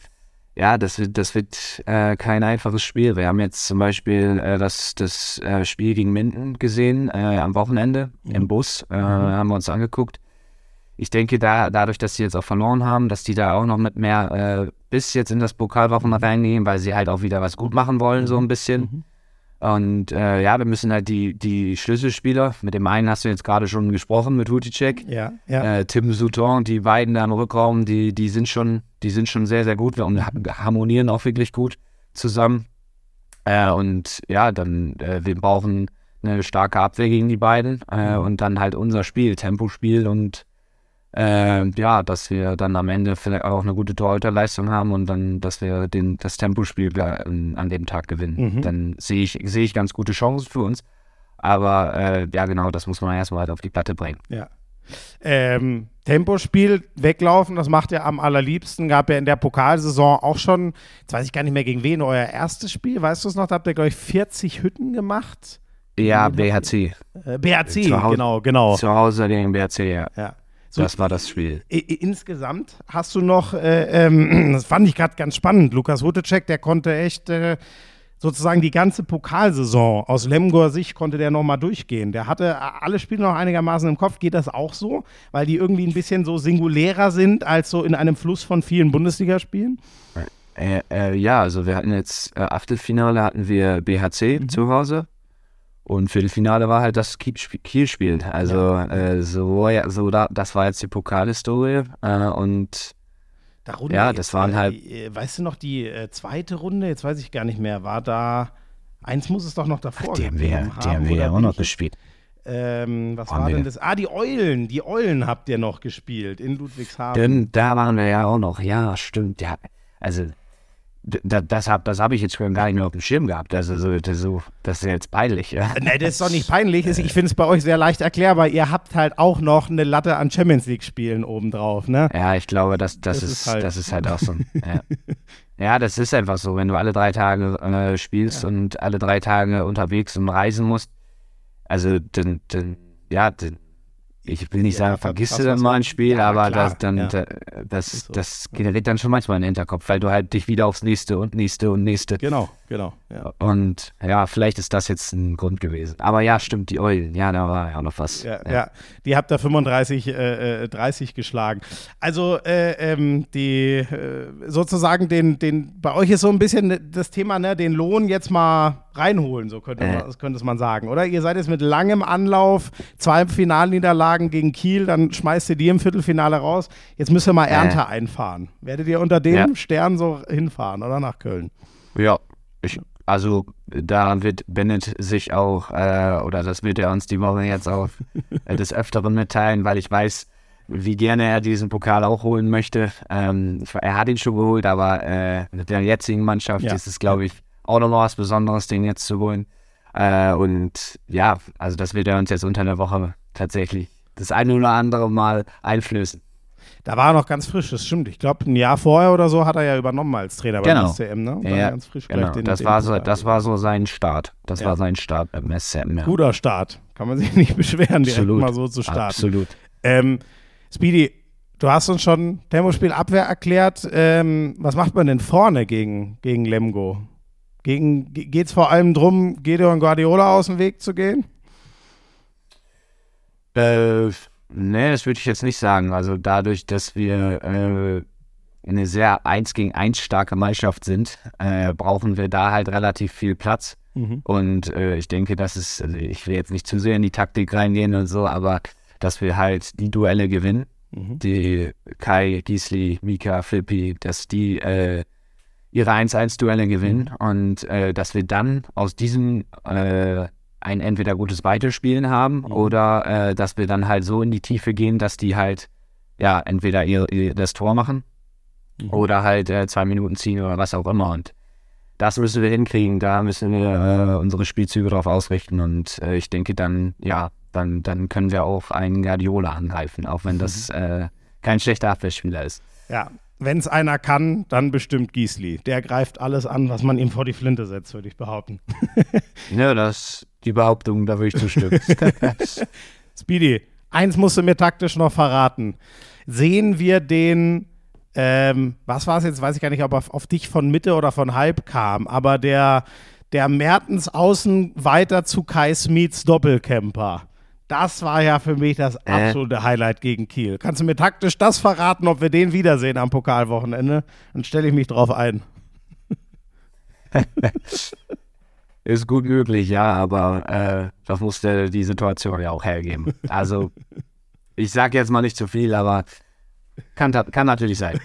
ja, das wird, das wird äh, kein einfaches Spiel. Wir haben jetzt zum Beispiel äh, das, das äh, Spiel gegen Minden gesehen äh, am Wochenende mhm. im Bus, äh, mhm. haben wir uns angeguckt ich denke, da, dadurch, dass sie jetzt auch verloren haben, dass die da auch noch mit mehr äh, bis jetzt in das Pokalwochen reingehen, weil sie halt auch wieder was gut machen wollen, so ein mhm. bisschen. Mhm. Und äh, ja, wir müssen halt die, die Schlüsselspieler, mit dem einen hast du jetzt gerade schon gesprochen, mit Huticek, ja, ja. Äh, Tim Souton, die beiden da im Rückraum, die, die sind schon, die sind schon sehr, sehr gut und harmonieren auch wirklich gut zusammen. Äh, und ja, dann, äh, wir brauchen eine starke Abwehr gegen die beiden äh, mhm. und dann halt unser Spiel, Tempospiel und äh, ja, dass wir dann am Ende vielleicht auch eine gute Torhüterleistung haben und dann, dass wir den, das Tempospiel an dem Tag gewinnen. Mhm. Dann sehe ich, sehe ich ganz gute Chancen für uns. Aber äh, ja, genau, das muss man erstmal halt auf die Platte bringen. Ja. Ähm, Tempospiel, weglaufen, das macht ihr am allerliebsten. Gab ja in der Pokalsaison auch schon, jetzt weiß ich gar nicht mehr gegen wen, euer erstes Spiel, weißt du es noch? Da habt ihr, glaube ich, 40 Hütten gemacht. Ja, BHC. Äh, BHC, genau, genau. Zu Hause gegen BHC, ja. ja. So, das war das Spiel. Insgesamt hast du noch, äh, ähm, das fand ich gerade ganz spannend, Lukas Hutecek, der konnte echt äh, sozusagen die ganze Pokalsaison aus Lemgor Sicht konnte der nochmal durchgehen. Der hatte alle Spiele noch einigermaßen im Kopf. Geht das auch so? Weil die irgendwie ein bisschen so singulärer sind als so in einem Fluss von vielen Bundesligaspielen? Äh, äh, ja, also wir hatten jetzt äh, Achtelfinale hatten wir BHC mhm. zu Hause und Viertelfinale war halt das Kielspiel. Also ja. äh, so, ja, so da, das war jetzt die Pokalhistorie. Äh, und Runde, ja, das waren halt. Äh, weißt du noch, die äh, zweite Runde, jetzt weiß ich gar nicht mehr, war da. Eins muss es doch noch davor Ach, die haben wir, haben. Die haben wir ja auch noch gespielt. Ähm, was haben war denn das? Ah, die Eulen. Die Eulen habt ihr noch gespielt in Ludwigshafen. Denn da waren wir ja auch noch. Ja, stimmt. Ja, also das, das habe das hab ich jetzt schon gar nicht mehr auf dem Schirm gehabt. Also, so, das, so, das ist jetzt peinlich. Ja. Nein, das ist doch nicht peinlich. Ich finde es bei euch sehr leicht erklärbar. Ihr habt halt auch noch eine Latte an Champions League-Spielen obendrauf. Ne? Ja, ich glaube, das, das, das ist, ist halt. das ist halt auch so. ja. ja. das ist einfach so. Wenn du alle drei Tage äh, spielst ja. und alle drei Tage unterwegs und reisen musst, also dann, dann ja, dann ich will nicht sagen, ja, vergisst du dann mal ein Spiel, ja, aber klar, das, dann, ja. das, so. das generiert dann schon manchmal einen Hinterkopf, weil du halt dich wieder aufs nächste und nächste und nächste. Genau, genau. Ja. Und ja, vielleicht ist das jetzt ein Grund gewesen. Aber ja, stimmt, die Eulen, ja, da war ja noch was. Ja, ja. die habt ihr 35, äh, 30 äh, geschlagen. Also äh, ähm, die äh, sozusagen den, den, bei euch ist so ein bisschen das Thema, ne, den Lohn jetzt mal reinholen, so könnte, man, das könnte man sagen, oder? Ihr seid jetzt mit langem Anlauf, zwei Finalniederlagen gegen Kiel, dann schmeißt ihr die im Viertelfinale raus. Jetzt müsst ihr mal Ernte einfahren. Werdet ihr unter dem ja. Stern so hinfahren, oder nach Köln? Ja, ich, also da wird Bennett sich auch, äh, oder das wird er uns die Woche jetzt auch äh, des Öfteren mitteilen, weil ich weiß, wie gerne er diesen Pokal auch holen möchte. Ähm, er hat ihn schon geholt, aber äh, mit der jetzigen Mannschaft ja. ist es, glaube ich, auch noch was Besonderes, den jetzt zu holen. Äh, und ja, also das wird er uns jetzt unter der Woche tatsächlich das eine oder andere Mal einflößen Da war er noch ganz frisch, das stimmt. Ich glaube, ein Jahr vorher oder so hat er ja übernommen als Trainer genau. beim SCM, ne? ja, ganz frisch genau. Den, das, den war so, das war so sein Start. Das ja. war sein Start beim SCM. Ja. Guter Start. Kann man sich nicht beschweren, direkt Absolut. mal so zu starten. Absolut. Ähm, Speedy, du hast uns schon Tempospiel Abwehr erklärt. Ähm, was macht man denn vorne gegen, gegen Lemgo? Geht es vor allem darum, Gedeon Guardiola aus dem Weg zu gehen? Äh, nee, das würde ich jetzt nicht sagen. Also dadurch, dass wir äh, eine sehr 1 gegen 1 starke Mannschaft sind, äh, brauchen wir da halt relativ viel Platz. Mhm. Und äh, ich denke, das ist, also ich will jetzt nicht zu sehr in die Taktik reingehen und so, aber dass wir halt die Duelle gewinnen. Mhm. Die Kai, Giesli, Mika, Flippi, dass die äh, ihre 1-1-Duelle gewinnen mhm. und äh, dass wir dann aus diesem äh, ein entweder gutes Weiterspielen haben mhm. oder äh, dass wir dann halt so in die Tiefe gehen, dass die halt ja entweder ihr, ihr das Tor machen mhm. oder halt äh, zwei Minuten ziehen oder was auch immer und das müssen wir hinkriegen, da müssen wir äh, unsere Spielzüge drauf ausrichten und äh, ich denke dann, ja, dann, dann können wir auch einen Guardiola angreifen, auch wenn das mhm. äh, kein schlechter Abwehrspieler ist. Ja, wenn es einer kann, dann bestimmt Giesli. Der greift alles an, was man ihm vor die Flinte setzt, würde ich behaupten. ja, das die Behauptung, da würde ich zustimmen. Speedy, eins musst du mir taktisch noch verraten. Sehen wir den, ähm, was war es jetzt, weiß ich gar nicht, ob er auf, auf dich von Mitte oder von Halb kam, aber der, der Mertens außen weiter zu Kai Smiths Doppelcamper. Das war ja für mich das äh. absolute äh. Highlight gegen Kiel. Kannst du mir taktisch das verraten, ob wir den wiedersehen am Pokalwochenende? Dann stelle ich mich drauf ein. Ist gut möglich, ja, aber äh, das musste die Situation ja auch hergeben. Also, ich sage jetzt mal nicht zu viel, aber kann, kann natürlich sein.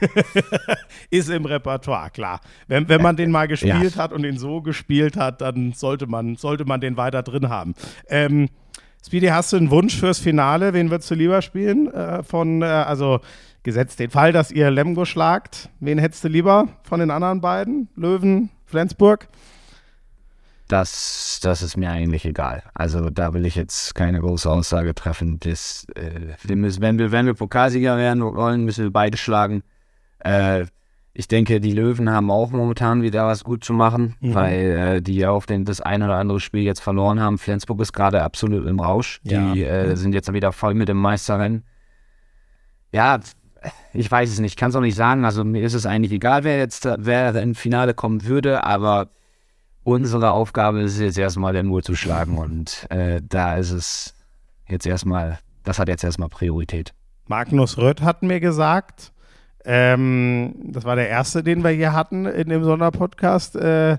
Ist im Repertoire, klar. Wenn, wenn man den mal gespielt ja. hat und ihn so gespielt hat, dann sollte man, sollte man den weiter drin haben. Ähm, Speedy, hast du einen Wunsch fürs Finale? Wen würdest du lieber spielen? Äh, von, äh, also gesetzt den Fall, dass ihr Lemgo schlagt. Wen hättest du lieber von den anderen beiden? Löwen, Flensburg? Das, das ist mir eigentlich egal. Also da will ich jetzt keine große Aussage treffen. Das, äh, wenn, wir, wenn wir Pokalsieger werden wollen, müssen wir beide schlagen. Äh, ich denke, die Löwen haben auch momentan wieder was gut zu machen, mhm. weil äh, die ja auf den, das ein oder andere Spiel jetzt verloren haben. Flensburg ist gerade absolut im Rausch. Ja. Die äh, mhm. sind jetzt wieder voll mit dem Meisterrennen. Ja, ich weiß es nicht, kann es auch nicht sagen. Also mir ist es eigentlich egal, wer jetzt wer ins Finale kommen würde, aber unsere Aufgabe ist jetzt erstmal den Mut zu schlagen und äh, da ist es jetzt erstmal, das hat jetzt erstmal Priorität. Magnus Rött hat mir gesagt, ähm, das war der erste, den wir hier hatten in dem Sonderpodcast, äh,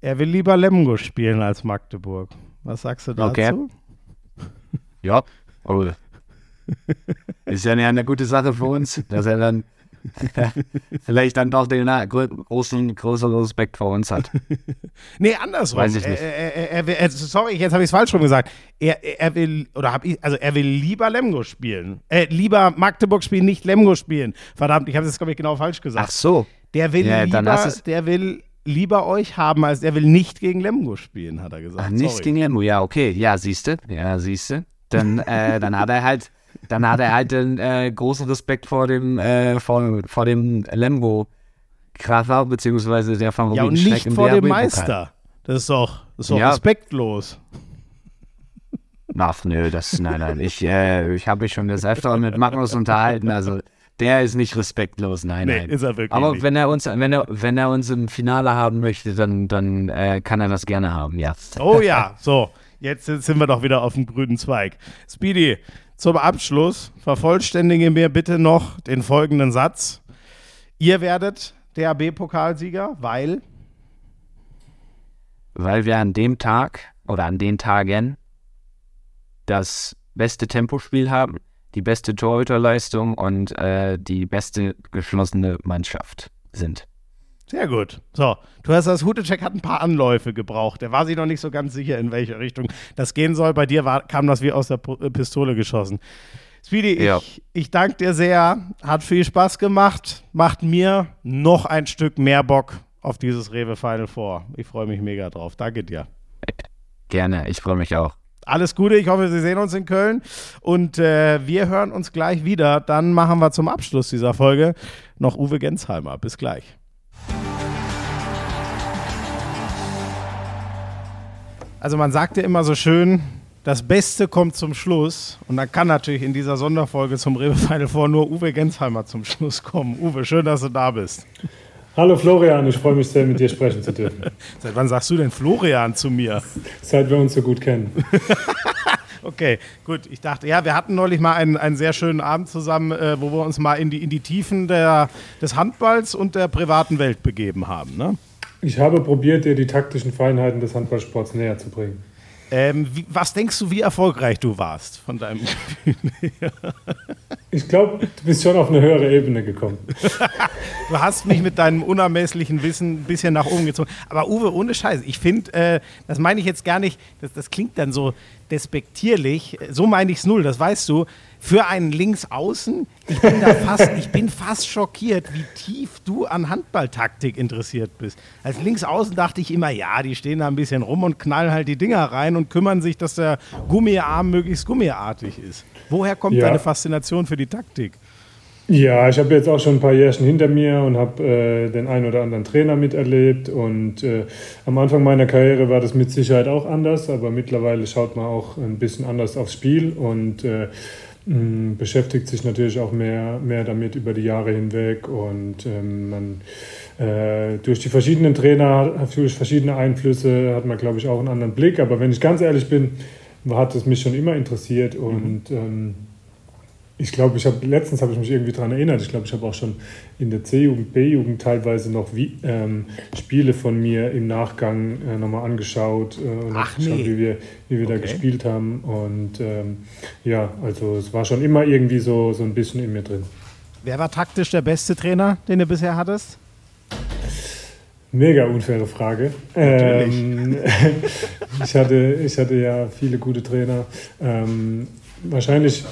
er will lieber Lemgo spielen als Magdeburg. Was sagst du dazu? Okay. Ja, oh. ist ja eine gute Sache für uns, dass er dann vielleicht dann doch den großen, großen Respekt vor uns hat. nee, andersrum. Weiß ich nicht. Er, er, er, sorry, jetzt habe ich es falsch rum gesagt. Er, will, oder habe ich, also er will lieber Lemgo spielen. Äh, lieber Magdeburg spielen, nicht Lemgo spielen. Verdammt, ich habe es, glaube ich, genau falsch gesagt. Ach so. Der will ja, lieber, der will lieber euch haben, als er will nicht gegen Lemgo spielen, hat er gesagt. Ach, nicht sorry. gegen Lemgo, ja, okay. Ja, siehst du. Ja, siehst du. Dann, äh, dann hat er halt dann hat er halt den äh, großen Respekt vor dem, äh, vor, vor dem Lemgo Kracher, beziehungsweise der Favorit Ja, und nicht vor dem Meister. Das ist doch, das ist doch ja. respektlos. Ach nö, das, nein, nein. Ich, äh, ich habe mich schon des Öfteren mit Magnus unterhalten, also der ist nicht respektlos, nein, nee, nein. Ist er wirklich Aber nicht. wenn er uns, wenn er, wenn er uns im Finale haben möchte, dann, dann äh, kann er das gerne haben, ja. Oh ja, so. Jetzt sind wir doch wieder auf dem grünen Zweig. Speedy, zum Abschluss vervollständige mir bitte noch den folgenden Satz. Ihr werdet DAB-Pokalsieger, weil? Weil wir an dem Tag oder an den Tagen das beste Tempospiel haben, die beste Torhüterleistung und äh, die beste geschlossene Mannschaft sind. Sehr gut. So, du hast das Hutecek hat ein paar Anläufe gebraucht. Der war sich noch nicht so ganz sicher, in welche Richtung das gehen soll. Bei dir war, kam das wie aus der äh, Pistole geschossen. Speedy, ja. ich, ich danke dir sehr. Hat viel Spaß gemacht. Macht mir noch ein Stück mehr Bock auf dieses Rewe Final vor. Ich freue mich mega drauf. Danke dir. Gerne, ich freue mich auch. Alles Gute, ich hoffe, Sie sehen uns in Köln und äh, wir hören uns gleich wieder. Dann machen wir zum Abschluss dieser Folge noch Uwe Gensheimer. Bis gleich. Also man sagt ja immer so schön, das Beste kommt zum Schluss und dann kann natürlich in dieser Sonderfolge zum Rewe Final Four nur Uwe Gensheimer zum Schluss kommen. Uwe, schön, dass du da bist. Hallo Florian, ich freue mich sehr, mit dir sprechen zu dürfen. Seit wann sagst du denn Florian zu mir? Seit wir uns so gut kennen. okay, gut. Ich dachte, ja, wir hatten neulich mal einen, einen sehr schönen Abend zusammen, äh, wo wir uns mal in die, in die Tiefen der, des Handballs und der privaten Welt begeben haben. Ne? Ich habe probiert, dir die taktischen Feinheiten des Handballsports näher zu bringen. Ähm, wie, was denkst du, wie erfolgreich du warst von deinem Gefühl her? Ich glaube, du bist schon auf eine höhere Ebene gekommen. du hast mich mit deinem unermesslichen Wissen ein bisschen nach oben gezogen. Aber Uwe, ohne Scheiß, ich finde, äh, das meine ich jetzt gar nicht, das, das klingt dann so despektierlich. So meine ich es null, das weißt du für einen Linksaußen, ich bin da fast, ich bin fast schockiert, wie tief du an Handballtaktik interessiert bist. Als Linksaußen dachte ich immer, ja, die stehen da ein bisschen rum und knallen halt die Dinger rein und kümmern sich, dass der Gummiarm möglichst gummiartig ist. Woher kommt ja. deine Faszination für die Taktik? Ja, ich habe jetzt auch schon ein paar Jährchen hinter mir und habe äh, den einen oder anderen Trainer miterlebt. Und äh, am Anfang meiner Karriere war das mit Sicherheit auch anders, aber mittlerweile schaut man auch ein bisschen anders aufs Spiel und äh, beschäftigt sich natürlich auch mehr, mehr damit über die Jahre hinweg und ähm, man äh, durch die verschiedenen Trainer, durch verschiedene Einflüsse hat man, glaube ich, auch einen anderen Blick. Aber wenn ich ganz ehrlich bin, hat es mich schon immer interessiert und mhm. ähm, ich glaube, ich habe letztens habe ich mich irgendwie daran erinnert. Ich glaube, ich habe auch schon in der C-Jugend, B-Jugend teilweise noch wie, ähm, Spiele von mir im Nachgang äh, nochmal angeschaut äh, und Ach, geschaut, nee. wie wir, wie wir okay. da gespielt haben. Und ähm, ja, also es war schon immer irgendwie so, so ein bisschen in mir drin. Wer war taktisch der beste Trainer, den du bisher hattest? Mega unfaire Frage. Ähm, ich, hatte, ich hatte ja viele gute Trainer. Ähm, wahrscheinlich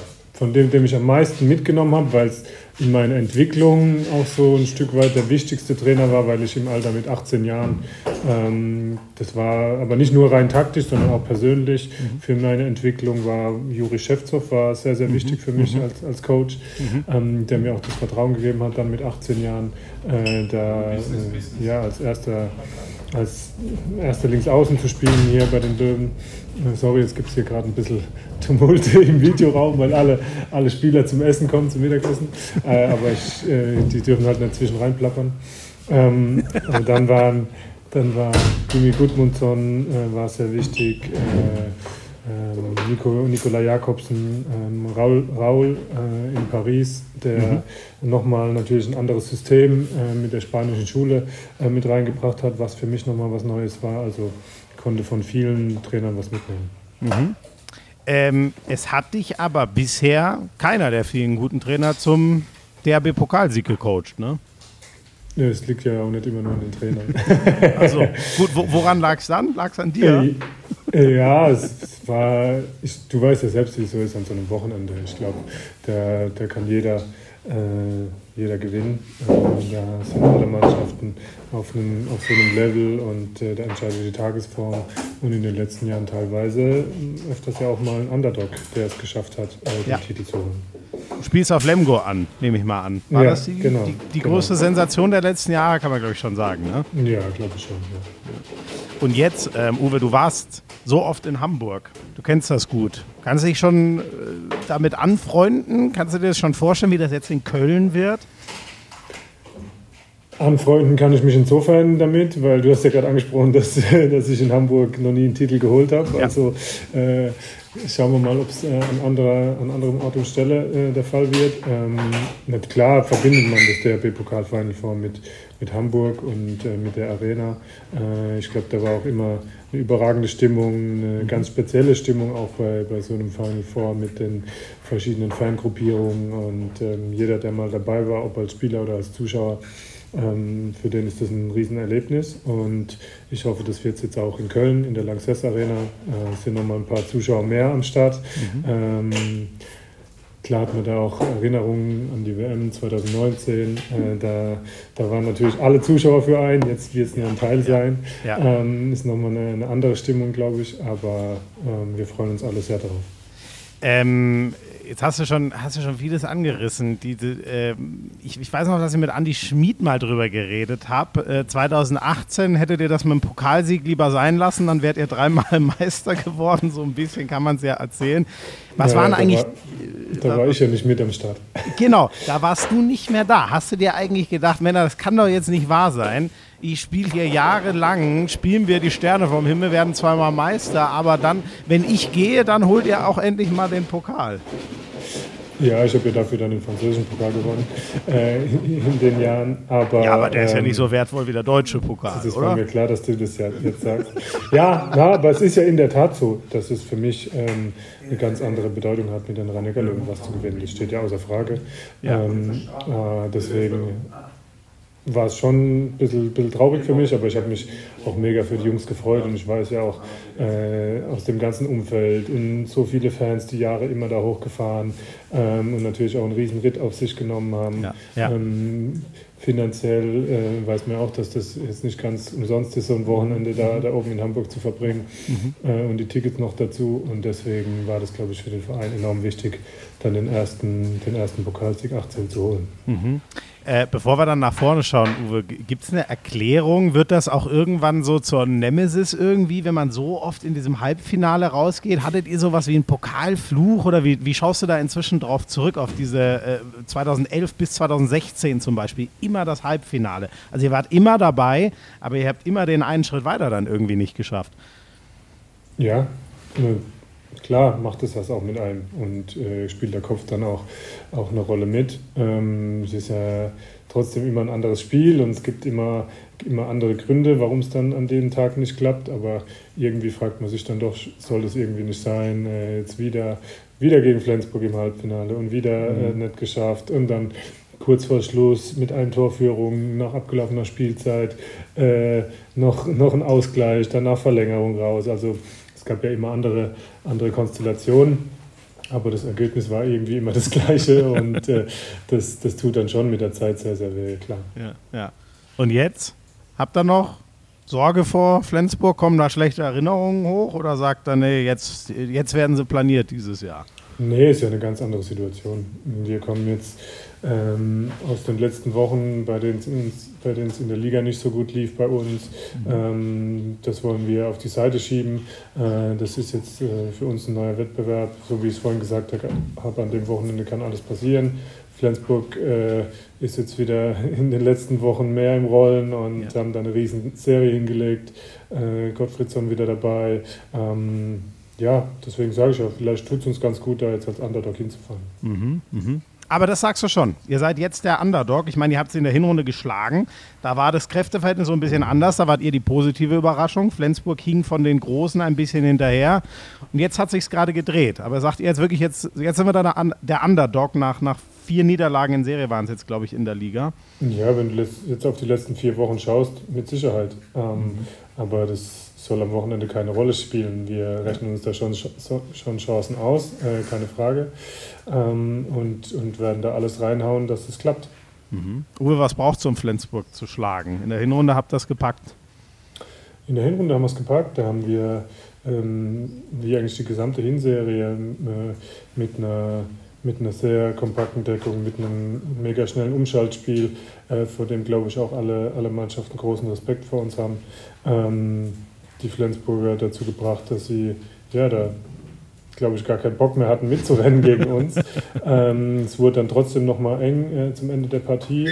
von dem, dem ich am meisten mitgenommen habe, weil es in meiner Entwicklung auch so ein Stück weit der wichtigste Trainer war, weil ich im Alter mit 18 Jahren, ähm, das war aber nicht nur rein taktisch, sondern auch persönlich mhm. für meine Entwicklung war Juri Schewzow war sehr, sehr mhm. wichtig für mich mhm. als, als Coach, mhm. ähm, der mir auch das Vertrauen gegeben hat, dann mit 18 Jahren äh, da äh, ja, als erster als erster Linksaußen zu spielen hier bei den Löwen. Sorry, jetzt gibt es hier gerade ein bisschen Tumult im Videoraum, weil alle, alle Spieler zum Essen kommen, zum Mittagessen. Äh, aber ich, äh, die dürfen halt nicht zwischen reinplappern. Ähm, und dann waren, dann war Jimmy Gudmundsson äh, war sehr wichtig. Äh, ähm, Nico, Nikola Jakobsen, ähm, Raul, Raul äh, in Paris, der mhm. nochmal natürlich ein anderes System äh, mit der spanischen Schule äh, mit reingebracht hat, was für mich nochmal was Neues war. Also konnte von vielen Trainern was mitnehmen. Mhm. Ähm, es hat dich aber bisher keiner der vielen guten Trainer zum DRB-Pokalsieg gecoacht, ne? Ja, es liegt ja auch nicht immer nur an den Trainern. also, gut, woran lag es dann? Lag es an dir? Ja, es war, ich, du weißt ja selbst, wie es so ist an so einem Wochenende. Ich glaube, da, da kann jeder, äh, jeder gewinnen. Äh, da sind alle Mannschaften auf, einem, auf so einem Level und äh, da entscheidet die Tagesform. Und in den letzten Jahren teilweise äh, öfters ja auch mal ein Underdog, der es geschafft hat, äh, den ja. Titel zu holen. Du spielst auf Lemgo an, nehme ich mal an. War ja, das die, genau, die, die genau. größte Sensation der letzten Jahre, kann man glaube ich schon sagen, ne? Ja, glaube ich schon. Ja. Und jetzt, ähm, Uwe, du warst so oft in Hamburg. Du kennst das gut. Kannst du dich schon äh, damit anfreunden? Kannst du dir das schon vorstellen, wie das jetzt in Köln wird? Anfreunden kann ich mich insofern damit, weil du hast ja gerade angesprochen, dass, dass ich in Hamburg noch nie einen Titel geholt habe. Ja. Also äh, schauen wir mal, ob es äh, an, anderer, an anderem Ort und Stelle äh, der Fall wird. Ähm, nicht klar verbindet man das DRB-Pokal Final Four mit, mit Hamburg und äh, mit der Arena. Äh, ich glaube, da war auch immer eine überragende Stimmung, eine mhm. ganz spezielle Stimmung auch bei, bei so einem Final Four mit den verschiedenen Fangruppierungen und ähm, jeder, der mal dabei war, ob als Spieler oder als Zuschauer, ähm, für den ist das ein Riesenerlebnis und ich hoffe, das wird jetzt auch in Köln in der Lanxess Arena. Äh, sind nochmal ein paar Zuschauer mehr am Start. Mhm. Ähm, Klar hat man da auch Erinnerungen an die WM 2019. Äh, da, da waren natürlich alle Zuschauer für einen. Jetzt wird es nur ein Teil sein. Ja. Ähm, ist nochmal eine, eine andere Stimmung, glaube ich. Aber ähm, wir freuen uns alle sehr darauf. Ähm, jetzt hast du schon, hast du schon vieles angerissen. Diese, äh, ich, ich, weiß noch, dass ich mit Andy Schmid mal drüber geredet habe. Äh, 2018 hättet ihr das mit dem Pokalsieg lieber sein lassen, dann wärt ihr dreimal Meister geworden. So ein bisschen kann man es ja erzählen. Was ja, waren eigentlich. War, da war ich ja nicht mit am Start. Genau, da warst du nicht mehr da. Hast du dir eigentlich gedacht, Männer, das kann doch jetzt nicht wahr sein? Ich spiele hier jahrelang, spielen wir die Sterne vom Himmel, werden zweimal Meister, aber dann, wenn ich gehe, dann holt ihr auch endlich mal den Pokal. Ja, ich habe ja dafür dann den französischen Pokal gewonnen äh, in den Jahren. Aber, ja, aber der ähm, ist ja ähm, nicht so wertvoll wie der deutsche Pokal. Das ist oder? mir klar, dass du das ja jetzt sagst. ja, na, aber es ist ja in der Tat so, dass es für mich ähm, eine ganz andere Bedeutung hat, mit den rhein löwen was zu gewinnen. Das steht ja außer Frage. Ja. Ähm, äh, deswegen war es schon ein bisschen, bisschen, traurig für mich, aber ich habe mich auch mega für die Jungs gefreut und ich weiß ja auch äh, aus dem ganzen Umfeld und so viele Fans die Jahre immer da hochgefahren ähm, und natürlich auch einen riesen Ritt auf sich genommen haben. Ja, ja. Ähm, finanziell äh, weiß man auch, dass das jetzt nicht ganz umsonst ist, so ein Wochenende da, da oben in Hamburg zu verbringen mhm. äh, und die Tickets noch dazu und deswegen war das, glaube ich, für den Verein enorm wichtig, dann den ersten, den ersten Pokalsieg 18 zu holen. Mhm. Äh, bevor wir dann nach vorne schauen, Uwe, gibt es eine Erklärung? Wird das auch irgendwann so zur Nemesis irgendwie, wenn man so oft in diesem Halbfinale rausgeht? Hattet ihr sowas wie einen Pokalfluch oder wie, wie schaust du da inzwischen drauf zurück auf diese äh, 2011 bis 2016 zum Beispiel? Immer das Halbfinale. Also ihr wart immer dabei, aber ihr habt immer den einen Schritt weiter dann irgendwie nicht geschafft. Ja, klar macht es das auch mit einem und äh, spielt der Kopf dann auch, auch eine Rolle mit. Ähm, es ist ja trotzdem immer ein anderes Spiel und es gibt immer, immer andere Gründe, warum es dann an dem Tag nicht klappt, aber irgendwie fragt man sich dann doch, soll das irgendwie nicht sein, äh, jetzt wieder, wieder gegen Flensburg im Halbfinale und wieder äh, mhm. nicht geschafft und dann kurz vor Schluss mit einer Torführung nach abgelaufener Spielzeit äh, noch, noch ein Ausgleich, danach Verlängerung raus. Also es gab ja immer andere, andere Konstellationen, aber das Ergebnis war irgendwie immer das gleiche und äh, das, das tut dann schon mit der Zeit sehr, sehr weh, klar. Ja, ja. Und jetzt? Habt ihr noch Sorge vor Flensburg? Kommen da schlechte Erinnerungen hoch oder sagt er, nee, jetzt, jetzt werden sie planiert dieses Jahr? Nee, ist ja eine ganz andere Situation. Wir kommen jetzt ähm, aus den letzten Wochen, bei denen es in der Liga nicht so gut lief bei uns. Mhm. Ähm, das wollen wir auf die Seite schieben. Äh, das ist jetzt äh, für uns ein neuer Wettbewerb. So wie ich es vorhin gesagt habe, an dem Wochenende kann alles passieren. Flensburg äh, ist jetzt wieder in den letzten Wochen mehr im Rollen und ja. haben da eine riesen Serie hingelegt. Äh, Gottfriedsson wieder dabei. Ähm, ja, deswegen sage ich ja, vielleicht tut es uns ganz gut, da jetzt als Underdog hinzufahren. Mhm, mh. Aber das sagst du schon. Ihr seid jetzt der Underdog. Ich meine, ihr habt sie in der Hinrunde geschlagen. Da war das Kräfteverhältnis so ein bisschen anders. Da wart ihr die positive Überraschung. Flensburg hing von den Großen ein bisschen hinterher. Und jetzt hat sich gerade gedreht. Aber sagt ihr jetzt wirklich, jetzt, jetzt sind wir da der Underdog nach, nach vier Niederlagen in Serie waren es jetzt, glaube ich, in der Liga. Ja, wenn du jetzt auf die letzten vier Wochen schaust, mit Sicherheit. Ähm, mhm. Aber das soll am Wochenende keine Rolle spielen. Wir rechnen uns da schon, schon Chancen aus, äh, keine Frage. Ähm, und, und werden da alles reinhauen, dass es klappt. Mhm. Uwe, was braucht es, um Flensburg zu schlagen? In der Hinrunde habt ihr das gepackt? In der Hinrunde haben wir es gepackt. Da haben wir, ähm, wie eigentlich die gesamte Hinserie, äh, mit einer mit einer sehr kompakten Deckung, mit einem mega schnellen Umschaltspiel, äh, vor dem, glaube ich, auch alle, alle Mannschaften großen Respekt vor uns haben. Ähm, die Flensburger dazu gebracht, dass sie ja da glaube ich, gar keinen Bock mehr hatten mitzurennen gegen uns. ähm, es wurde dann trotzdem nochmal eng äh, zum Ende der Partie,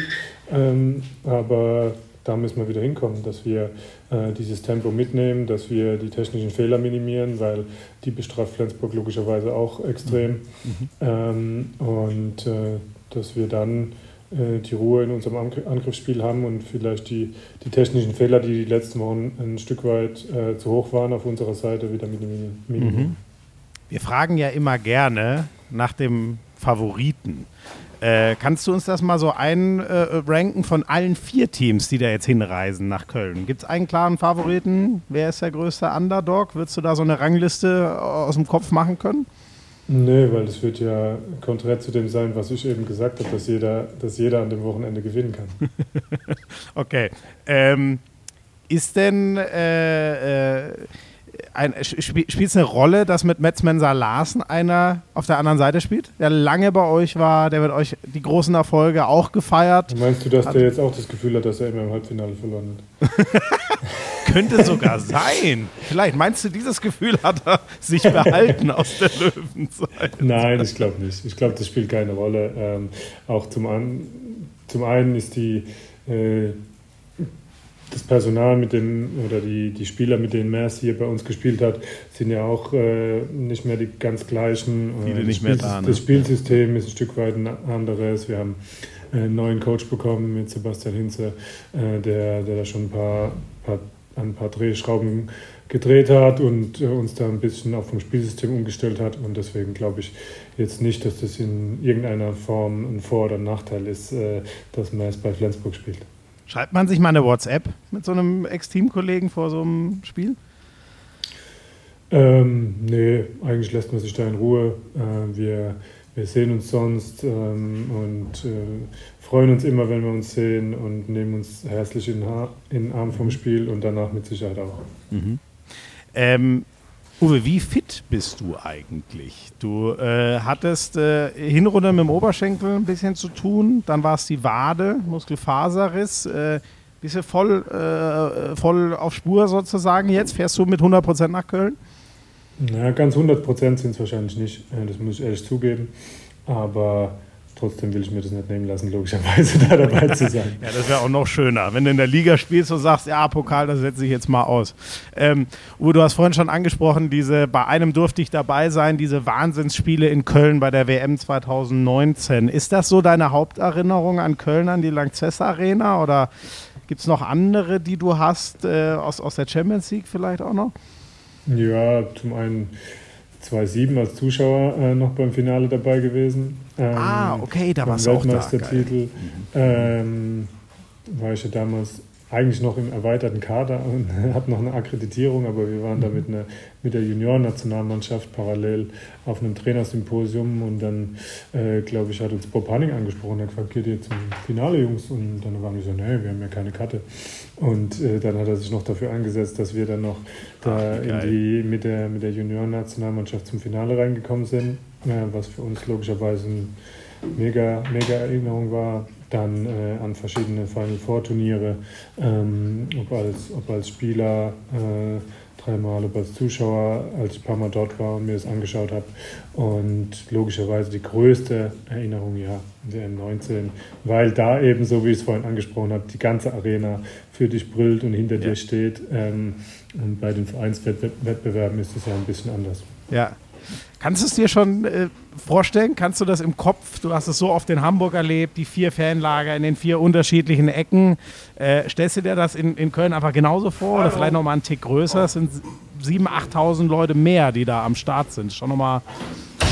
ähm, aber da müssen wir wieder hinkommen, dass wir äh, dieses Tempo mitnehmen, dass wir die technischen Fehler minimieren, weil die bestraft Flensburg logischerweise auch extrem. Mhm. Ähm, und äh, dass wir dann äh, die Ruhe in unserem Angriffsspiel haben und vielleicht die, die technischen Fehler, die die letzten Wochen ein Stück weit äh, zu hoch waren, auf unserer Seite wieder minimieren. Mhm. Wir fragen ja immer gerne nach dem Favoriten. Äh, kannst du uns das mal so einranken von allen vier Teams, die da jetzt hinreisen nach Köln? Gibt es einen klaren Favoriten? Wer ist der größte Underdog? Würdest du da so eine Rangliste aus dem Kopf machen können? Nee, weil das wird ja konträr zu dem sein, was ich eben gesagt habe, dass jeder, dass jeder an dem Wochenende gewinnen kann. okay. Ähm, ist denn äh, äh, ein, spielt es eine Rolle, dass mit Metzmenser Larsen einer auf der anderen Seite spielt, der lange bei euch war, der mit euch die großen Erfolge auch gefeiert? Meinst du, dass hat, der jetzt auch das Gefühl hat, dass er immer im Halbfinale verloren hat? Könnte sogar sein. Vielleicht meinst du, dieses Gefühl hat er sich behalten aus der Löwenzeit? Nein, ich glaube nicht. Ich glaube, das spielt keine Rolle. Ähm, auch zum, an, zum einen ist die äh, das Personal mit dem oder die, die Spieler, mit denen Mers hier bei uns gespielt hat, sind ja auch äh, nicht mehr die ganz gleichen. Viele nicht mehr da. Ne? Das Spielsystem ist ein Stück weit ein anderes. Wir haben einen neuen Coach bekommen mit Sebastian Hinze, äh, der, der da schon ein paar, paar, ein paar Drehschrauben gedreht hat und äh, uns da ein bisschen auch vom Spielsystem umgestellt hat. Und deswegen glaube ich jetzt nicht, dass das in irgendeiner Form ein Vor- oder Nachteil ist, äh, dass Mers bei Flensburg spielt. Schreibt man sich mal eine WhatsApp mit so einem Ex-Team-Kollegen vor so einem Spiel? Ähm, nee, eigentlich lässt man sich da in Ruhe. Äh, wir, wir sehen uns sonst ähm, und äh, freuen uns immer, wenn wir uns sehen und nehmen uns herzlich in, in den Arm vom Spiel und danach mit Sicherheit auch. Mhm. Ähm, Uwe, wie fit bist du eigentlich? Du äh, hattest äh, Hinrunde mit dem Oberschenkel ein bisschen zu tun, dann war es die Wade, Muskelfaserriss. Äh, bist du voll, äh, voll auf Spur sozusagen jetzt? Fährst du mit 100% nach Köln? Na, ganz 100% sind es wahrscheinlich nicht, äh, das muss ich ehrlich zugeben. Aber Trotzdem will ich mir das nicht nehmen lassen, logischerweise da dabei zu sein. ja, das wäre auch noch schöner, wenn du in der Liga spielst und sagst, ja, Pokal, das setze ich jetzt mal aus. Ähm, Uwe, du hast vorhin schon angesprochen, diese, bei einem durfte ich dabei sein, diese Wahnsinnsspiele in Köln bei der WM 2019. Ist das so deine Haupterinnerung an Köln, an die Lanxess Arena oder gibt es noch andere, die du hast, äh, aus, aus der Champions League vielleicht auch noch? Ja, zum einen 2007 als Zuschauer äh, noch beim Finale dabei gewesen. Ähm, ah, okay, da war es auch da. Weltmeistertitel. Ähm, war ich ja damals eigentlich noch im erweiterten Kader und habe noch eine Akkreditierung, aber wir waren da mit, einer, mit der Junioren-Nationalmannschaft parallel auf einem Trainersymposium und dann, äh, glaube ich, hat uns Bob Hanning angesprochen, er hat gefragt, geht ihr zum Finale, Jungs? Und dann waren wir so, nee, wir haben ja keine Karte. Und äh, dann hat er sich noch dafür eingesetzt, dass wir dann noch da Ach, in die, mit der, mit der Junioren-Nationalmannschaft zum Finale reingekommen sind, äh, was für uns logischerweise eine mega, mega Erinnerung war dann äh, an verschiedene Final Four Turniere, ähm, ob, als, ob als Spieler äh, dreimal, ob als Zuschauer, als ich ein paar Mal dort war und mir das angeschaut habe. Und logischerweise die größte Erinnerung, ja, WM 19, weil da eben, so wie ich es vorhin angesprochen habe, die ganze Arena für dich brüllt und hinter ja. dir steht. Ähm, und bei den Vereinswettbewerben ist es ja ein bisschen anders. Ja, Kannst du es dir schon äh, vorstellen? Kannst du das im Kopf? Du hast es so oft in Hamburg erlebt, die vier Fanlager in den vier unterschiedlichen Ecken. Äh, stellst du dir das in, in Köln einfach genauso vor oder vielleicht nochmal einen Tick größer? Es sind 7.000, 8.000 Leute mehr, die da am Start sind. Schon nochmal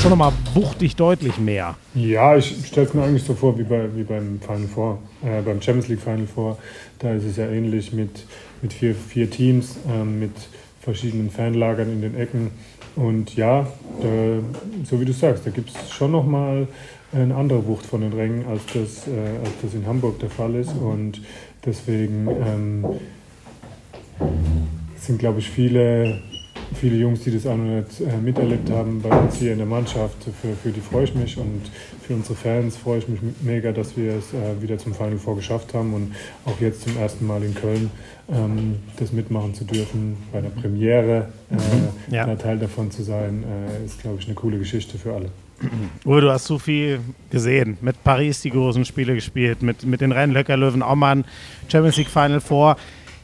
schon noch wuchtig deutlich mehr. Ja, ich stelle es mir eigentlich so vor wie, bei, wie beim Final Four, äh, beim Champions League Final Four. Da ist es ja ähnlich mit, mit vier, vier Teams, ähm, mit verschiedenen Fanlagern in den Ecken. Und ja, da, so wie du sagst, da gibt es schon nochmal eine andere Wucht von den Rängen, als das, äh, als das in Hamburg der Fall ist. Und deswegen ähm, sind, glaube ich, viele, viele Jungs, die das auch noch nicht äh, miterlebt haben, bei uns hier in der Mannschaft. Für, für die freue ich mich und für unsere Fans freue ich mich mega, dass wir es äh, wieder zum Final Four geschafft haben und auch jetzt zum ersten Mal in Köln ähm, das mitmachen zu dürfen, bei der Premiere äh, mhm. ja. Teil davon zu sein, äh, ist, glaube ich, eine coole Geschichte für alle. Uwe, du hast so viel gesehen. Mit Paris die großen Spiele gespielt, mit, mit den Rennlöcker Löwen auch mal ein Champions League Final Four.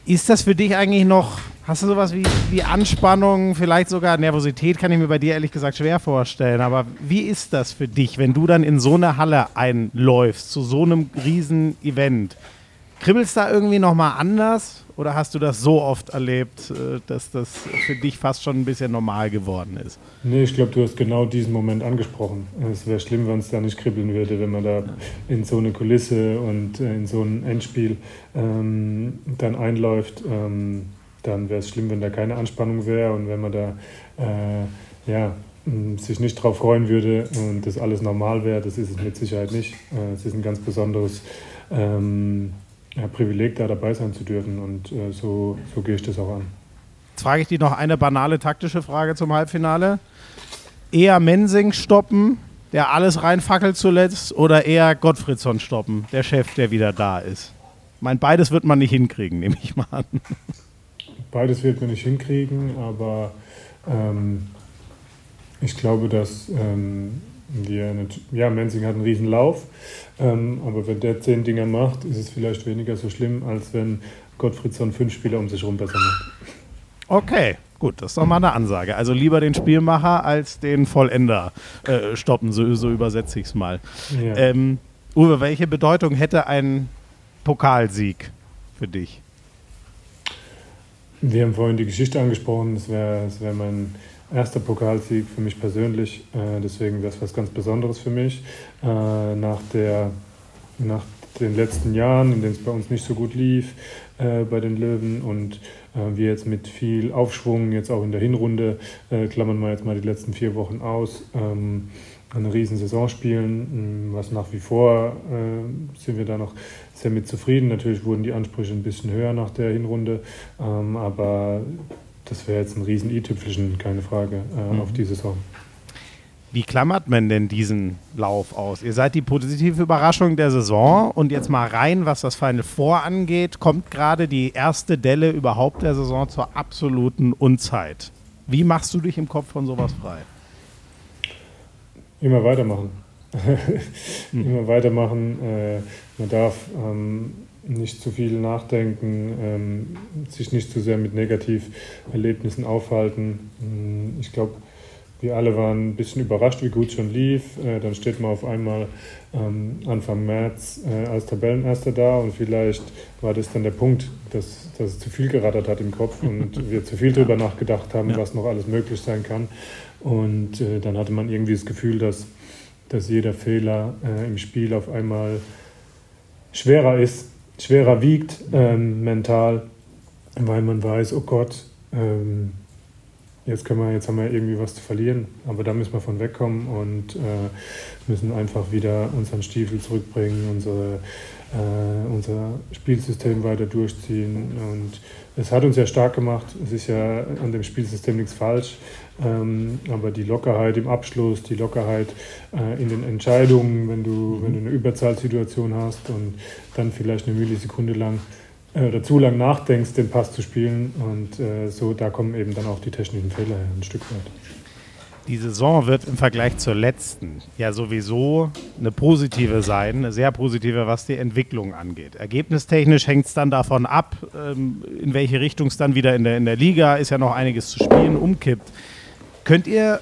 Ist das für dich eigentlich noch, hast du sowas wie, wie Anspannung, vielleicht sogar Nervosität, kann ich mir bei dir ehrlich gesagt schwer vorstellen. Aber wie ist das für dich, wenn du dann in so eine Halle einläufst, zu so einem riesen Event? Kribbelst da irgendwie nochmal anders? Oder hast du das so oft erlebt, äh, dass das für dich fast schon ein bisschen normal geworden ist? Nee, ich glaube, du hast genau diesen Moment angesprochen. Es wäre schlimm, wenn es da nicht kribbeln würde, wenn man da in so eine Kulisse und äh, in so ein Endspiel ähm, dann einläuft. Ähm, dann wäre es schlimm, wenn da keine Anspannung wäre und wenn man da äh, ja, sich nicht darauf freuen würde und das alles normal wäre, das ist es mit Sicherheit nicht. Äh, es ist ein ganz besonderes ähm, ja, Privileg, da dabei sein zu dürfen und äh, so, so gehe ich das auch an. Jetzt frage ich dich noch eine banale taktische Frage zum Halbfinale. Eher Mensing stoppen, der alles reinfackelt zuletzt, oder eher Gottfriedsson stoppen, der Chef, der wieder da ist? Ich meine, beides wird man nicht hinkriegen, nehme ich mal an. Beides wird man nicht hinkriegen, aber ähm, ich glaube, dass ähm, wir, ja, Menzing hat einen riesen Lauf, ähm, aber wenn der zehn Dinger macht, ist es vielleicht weniger so schlimm, als wenn Gottfriedsson fünf Spieler um sich herum besser macht. Okay, gut, das ist doch mal eine Ansage. Also lieber den Spielmacher als den Vollender äh, stoppen, so, so übersetze ich es mal. Ja. Ähm, Uwe, welche Bedeutung hätte ein Pokalsieg für dich? Wir haben vorhin die Geschichte angesprochen, es wäre wär mein erster Pokalsieg für mich persönlich, äh, deswegen wäre es was ganz Besonderes für mich. Äh, nach, der, nach den letzten Jahren, in denen es bei uns nicht so gut lief äh, bei den Löwen und äh, wir jetzt mit viel Aufschwung, jetzt auch in der Hinrunde, äh, klammern wir jetzt mal die letzten vier Wochen aus, ähm, eine riesen Saison spielen, was nach wie vor äh, sind wir da noch sehr mit zufrieden. Natürlich wurden die Ansprüche ein bisschen höher nach der Hinrunde, ähm, aber das wäre jetzt ein riesen i-Tüpfelchen, keine Frage, äh, mhm. auf die Saison. Wie klammert man denn diesen Lauf aus? Ihr seid die positive Überraschung der Saison und jetzt mal rein, was das Final Four angeht, kommt gerade die erste Delle überhaupt der Saison zur absoluten Unzeit. Wie machst du dich im Kopf von sowas frei? Immer weitermachen. hm. Immer weitermachen. Äh, man darf ähm, nicht zu viel nachdenken, ähm, sich nicht zu sehr mit Negativerlebnissen aufhalten. Hm, ich glaube, wir alle waren ein bisschen überrascht, wie gut es schon lief. Äh, dann steht man auf einmal ähm, Anfang März äh, als Tabellenerster da und vielleicht war das dann der Punkt, dass, dass es zu viel gerattert hat im Kopf und wir zu viel darüber nachgedacht haben, ja. was noch alles möglich sein kann. Und äh, dann hatte man irgendwie das Gefühl, dass, dass jeder Fehler im Spiel auf einmal schwerer ist, schwerer wiegt ähm, mental, weil man weiß, oh Gott, ähm, jetzt, können wir, jetzt haben wir irgendwie was zu verlieren, aber da müssen wir von wegkommen und äh, müssen einfach wieder unseren Stiefel zurückbringen, unsere, äh, unser Spielsystem weiter durchziehen. Und es hat uns ja stark gemacht. Es ist ja an dem Spielsystem nichts falsch, ähm, aber die Lockerheit im Abschluss, die Lockerheit äh, in den Entscheidungen, wenn du, wenn du eine Überzahlsituation hast und dann vielleicht eine Millisekunde lang äh, oder zu lang nachdenkst, den Pass zu spielen. Und äh, so, da kommen eben dann auch die technischen Fehler ein Stück weit. Die Saison wird im Vergleich zur letzten ja sowieso eine positive sein, eine sehr positive, was die Entwicklung angeht. Ergebnistechnisch hängt es dann davon ab, ähm, in welche Richtung es dann wieder in der, in der Liga ist ja noch einiges zu spielen, umkippt. Könnt ihr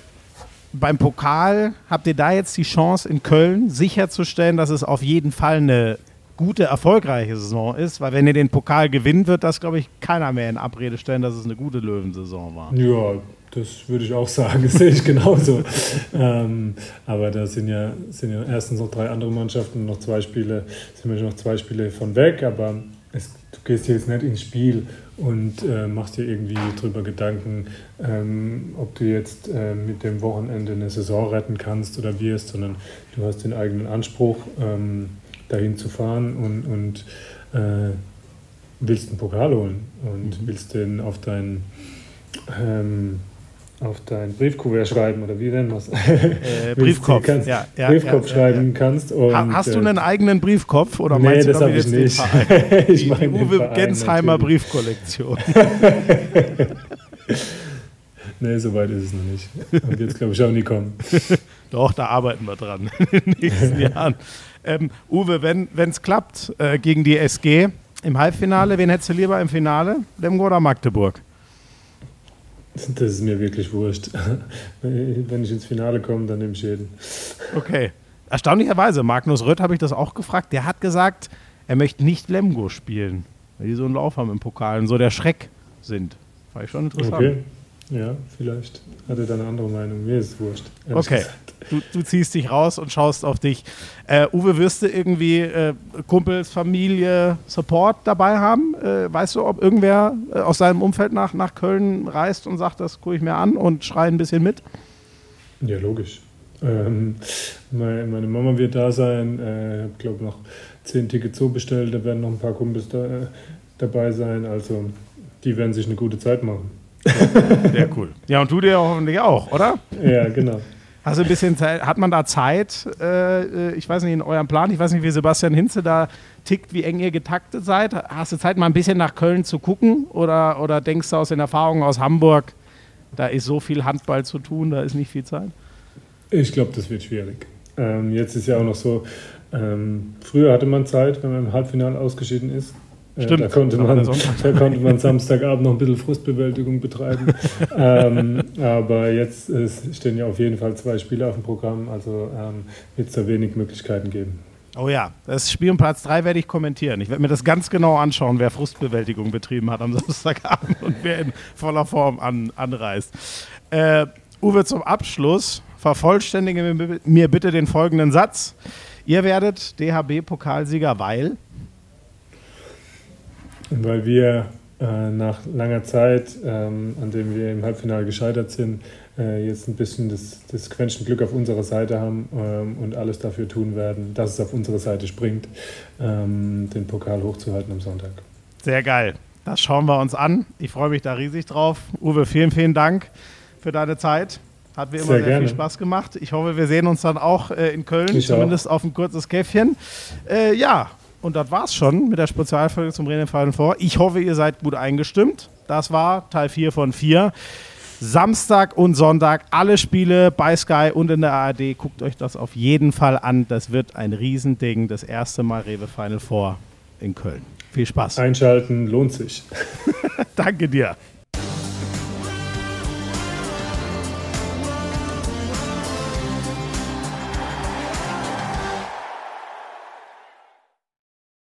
beim Pokal, habt ihr da jetzt die Chance in Köln sicherzustellen, dass es auf jeden Fall eine gute, erfolgreiche Saison ist, weil wenn ihr den Pokal gewinnt, wird das, glaube ich, keiner mehr in Abrede stellen, dass es eine gute Löwensaison war. Ja, das würde ich auch sagen, das sehe ich genauso. ähm, aber da sind ja, sind ja erstens noch drei andere Mannschaften, noch zwei Spiele, sind wir noch zwei Spiele von weg, aber es, du gehst jetzt nicht ins Spiel und äh, machst dir irgendwie darüber Gedanken, ähm, ob du jetzt äh, mit dem Wochenende eine Saison retten kannst oder wirst, sondern du hast den eigenen Anspruch. Ähm, dahin zu fahren und, und äh, willst einen Pokal holen und mhm. willst den auf dein, ähm, auf dein Briefkuvert schreiben oder wie denn was? Äh, Briefkopf. Kannst, ja, ja, Briefkopf ja, schreiben kannst. Und, Hast du einen eigenen Briefkopf oder nee, meinst du das ich nicht. ich die, die Uwe Verein, Gensheimer natürlich. Briefkollektion. nee, so weit ist es noch nicht. Und jetzt glaube ich auch nie kommen. Doch, da arbeiten wir dran in den nächsten Jahren. Ähm, Uwe, wenn es klappt äh, gegen die SG im Halbfinale, wen hättest du lieber im Finale? Lemgo oder Magdeburg? Das ist mir wirklich wurscht. Wenn ich ins Finale komme, dann nehme ich jeden. Okay. Erstaunlicherweise, Magnus Rött habe ich das auch gefragt, der hat gesagt, er möchte nicht Lemgo spielen, weil die so einen Lauf haben im Pokal und so der Schreck sind. War ich schon interessant. Okay. Ja, vielleicht hat er da eine andere Meinung. Mir ist es wurscht. Okay, du, du, ziehst dich raus und schaust auf dich. Äh, Uwe, wirst du irgendwie äh, Kumpels, Familie, Support dabei haben? Äh, weißt du, ob irgendwer äh, aus seinem Umfeld nach, nach Köln reist und sagt, das gucke ich mir an und schreit ein bisschen mit? Ja, logisch. Ähm, meine, Mama wird da sein. Äh, ich habe, glaube noch zehn Tickets so bestellt. Da werden noch ein paar Kumpels da, äh, dabei sein. Also, die werden sich eine gute Zeit machen. Sehr cool. Ja, und du dir hoffentlich auch, oder? Ja, genau. Hast du ein bisschen Zeit, hat man da Zeit, äh, ich weiß nicht, in eurem Plan, ich weiß nicht, wie Sebastian Hinze da tickt, wie eng ihr getaktet seid. Hast du Zeit, mal ein bisschen nach Köln zu gucken oder, oder denkst du aus den Erfahrungen aus Hamburg, da ist so viel Handball zu tun, da ist nicht viel Zeit? Ich glaube, das wird schwierig. Ähm, jetzt ist ja auch noch so, ähm, früher hatte man Zeit, wenn man im Halbfinale ausgeschieden ist. Äh, Stimmt. Da konnte, man, da konnte man Samstagabend noch ein bisschen Frustbewältigung betreiben. ähm, aber jetzt äh, stehen ja auf jeden Fall zwei Spiele auf dem Programm, also ähm, wird es da wenig Möglichkeiten geben. Oh ja, das Spiel um Platz 3 werde ich kommentieren. Ich werde mir das ganz genau anschauen, wer Frustbewältigung betrieben hat am Samstagabend und wer in voller Form an, anreist. Äh, Uwe, zum Abschluss vervollständige mir bitte den folgenden Satz. Ihr werdet DHB-Pokalsieger, weil? Weil wir äh, nach langer Zeit, ähm, an dem wir im Halbfinale gescheitert sind, äh, jetzt ein bisschen das, das Quäntchen Glück auf unserer Seite haben ähm, und alles dafür tun werden, dass es auf unsere Seite springt, ähm, den Pokal hochzuhalten am Sonntag. Sehr geil. Das schauen wir uns an. Ich freue mich da riesig drauf. Uwe, vielen, vielen Dank für deine Zeit. Hat wie immer sehr, sehr viel Spaß gemacht. Ich hoffe, wir sehen uns dann auch äh, in Köln, ich zumindest auch. auf ein kurzes Käffchen. Äh, ja, und das war's schon mit der Spezialfolge zum Rennen Final vor. Ich hoffe, ihr seid gut eingestimmt. Das war Teil 4 von 4. Samstag und Sonntag alle Spiele bei Sky und in der ARD. Guckt euch das auf jeden Fall an. Das wird ein Riesending. Das erste Mal Rewe Final Four in Köln. Viel Spaß. Einschalten lohnt sich. Danke dir.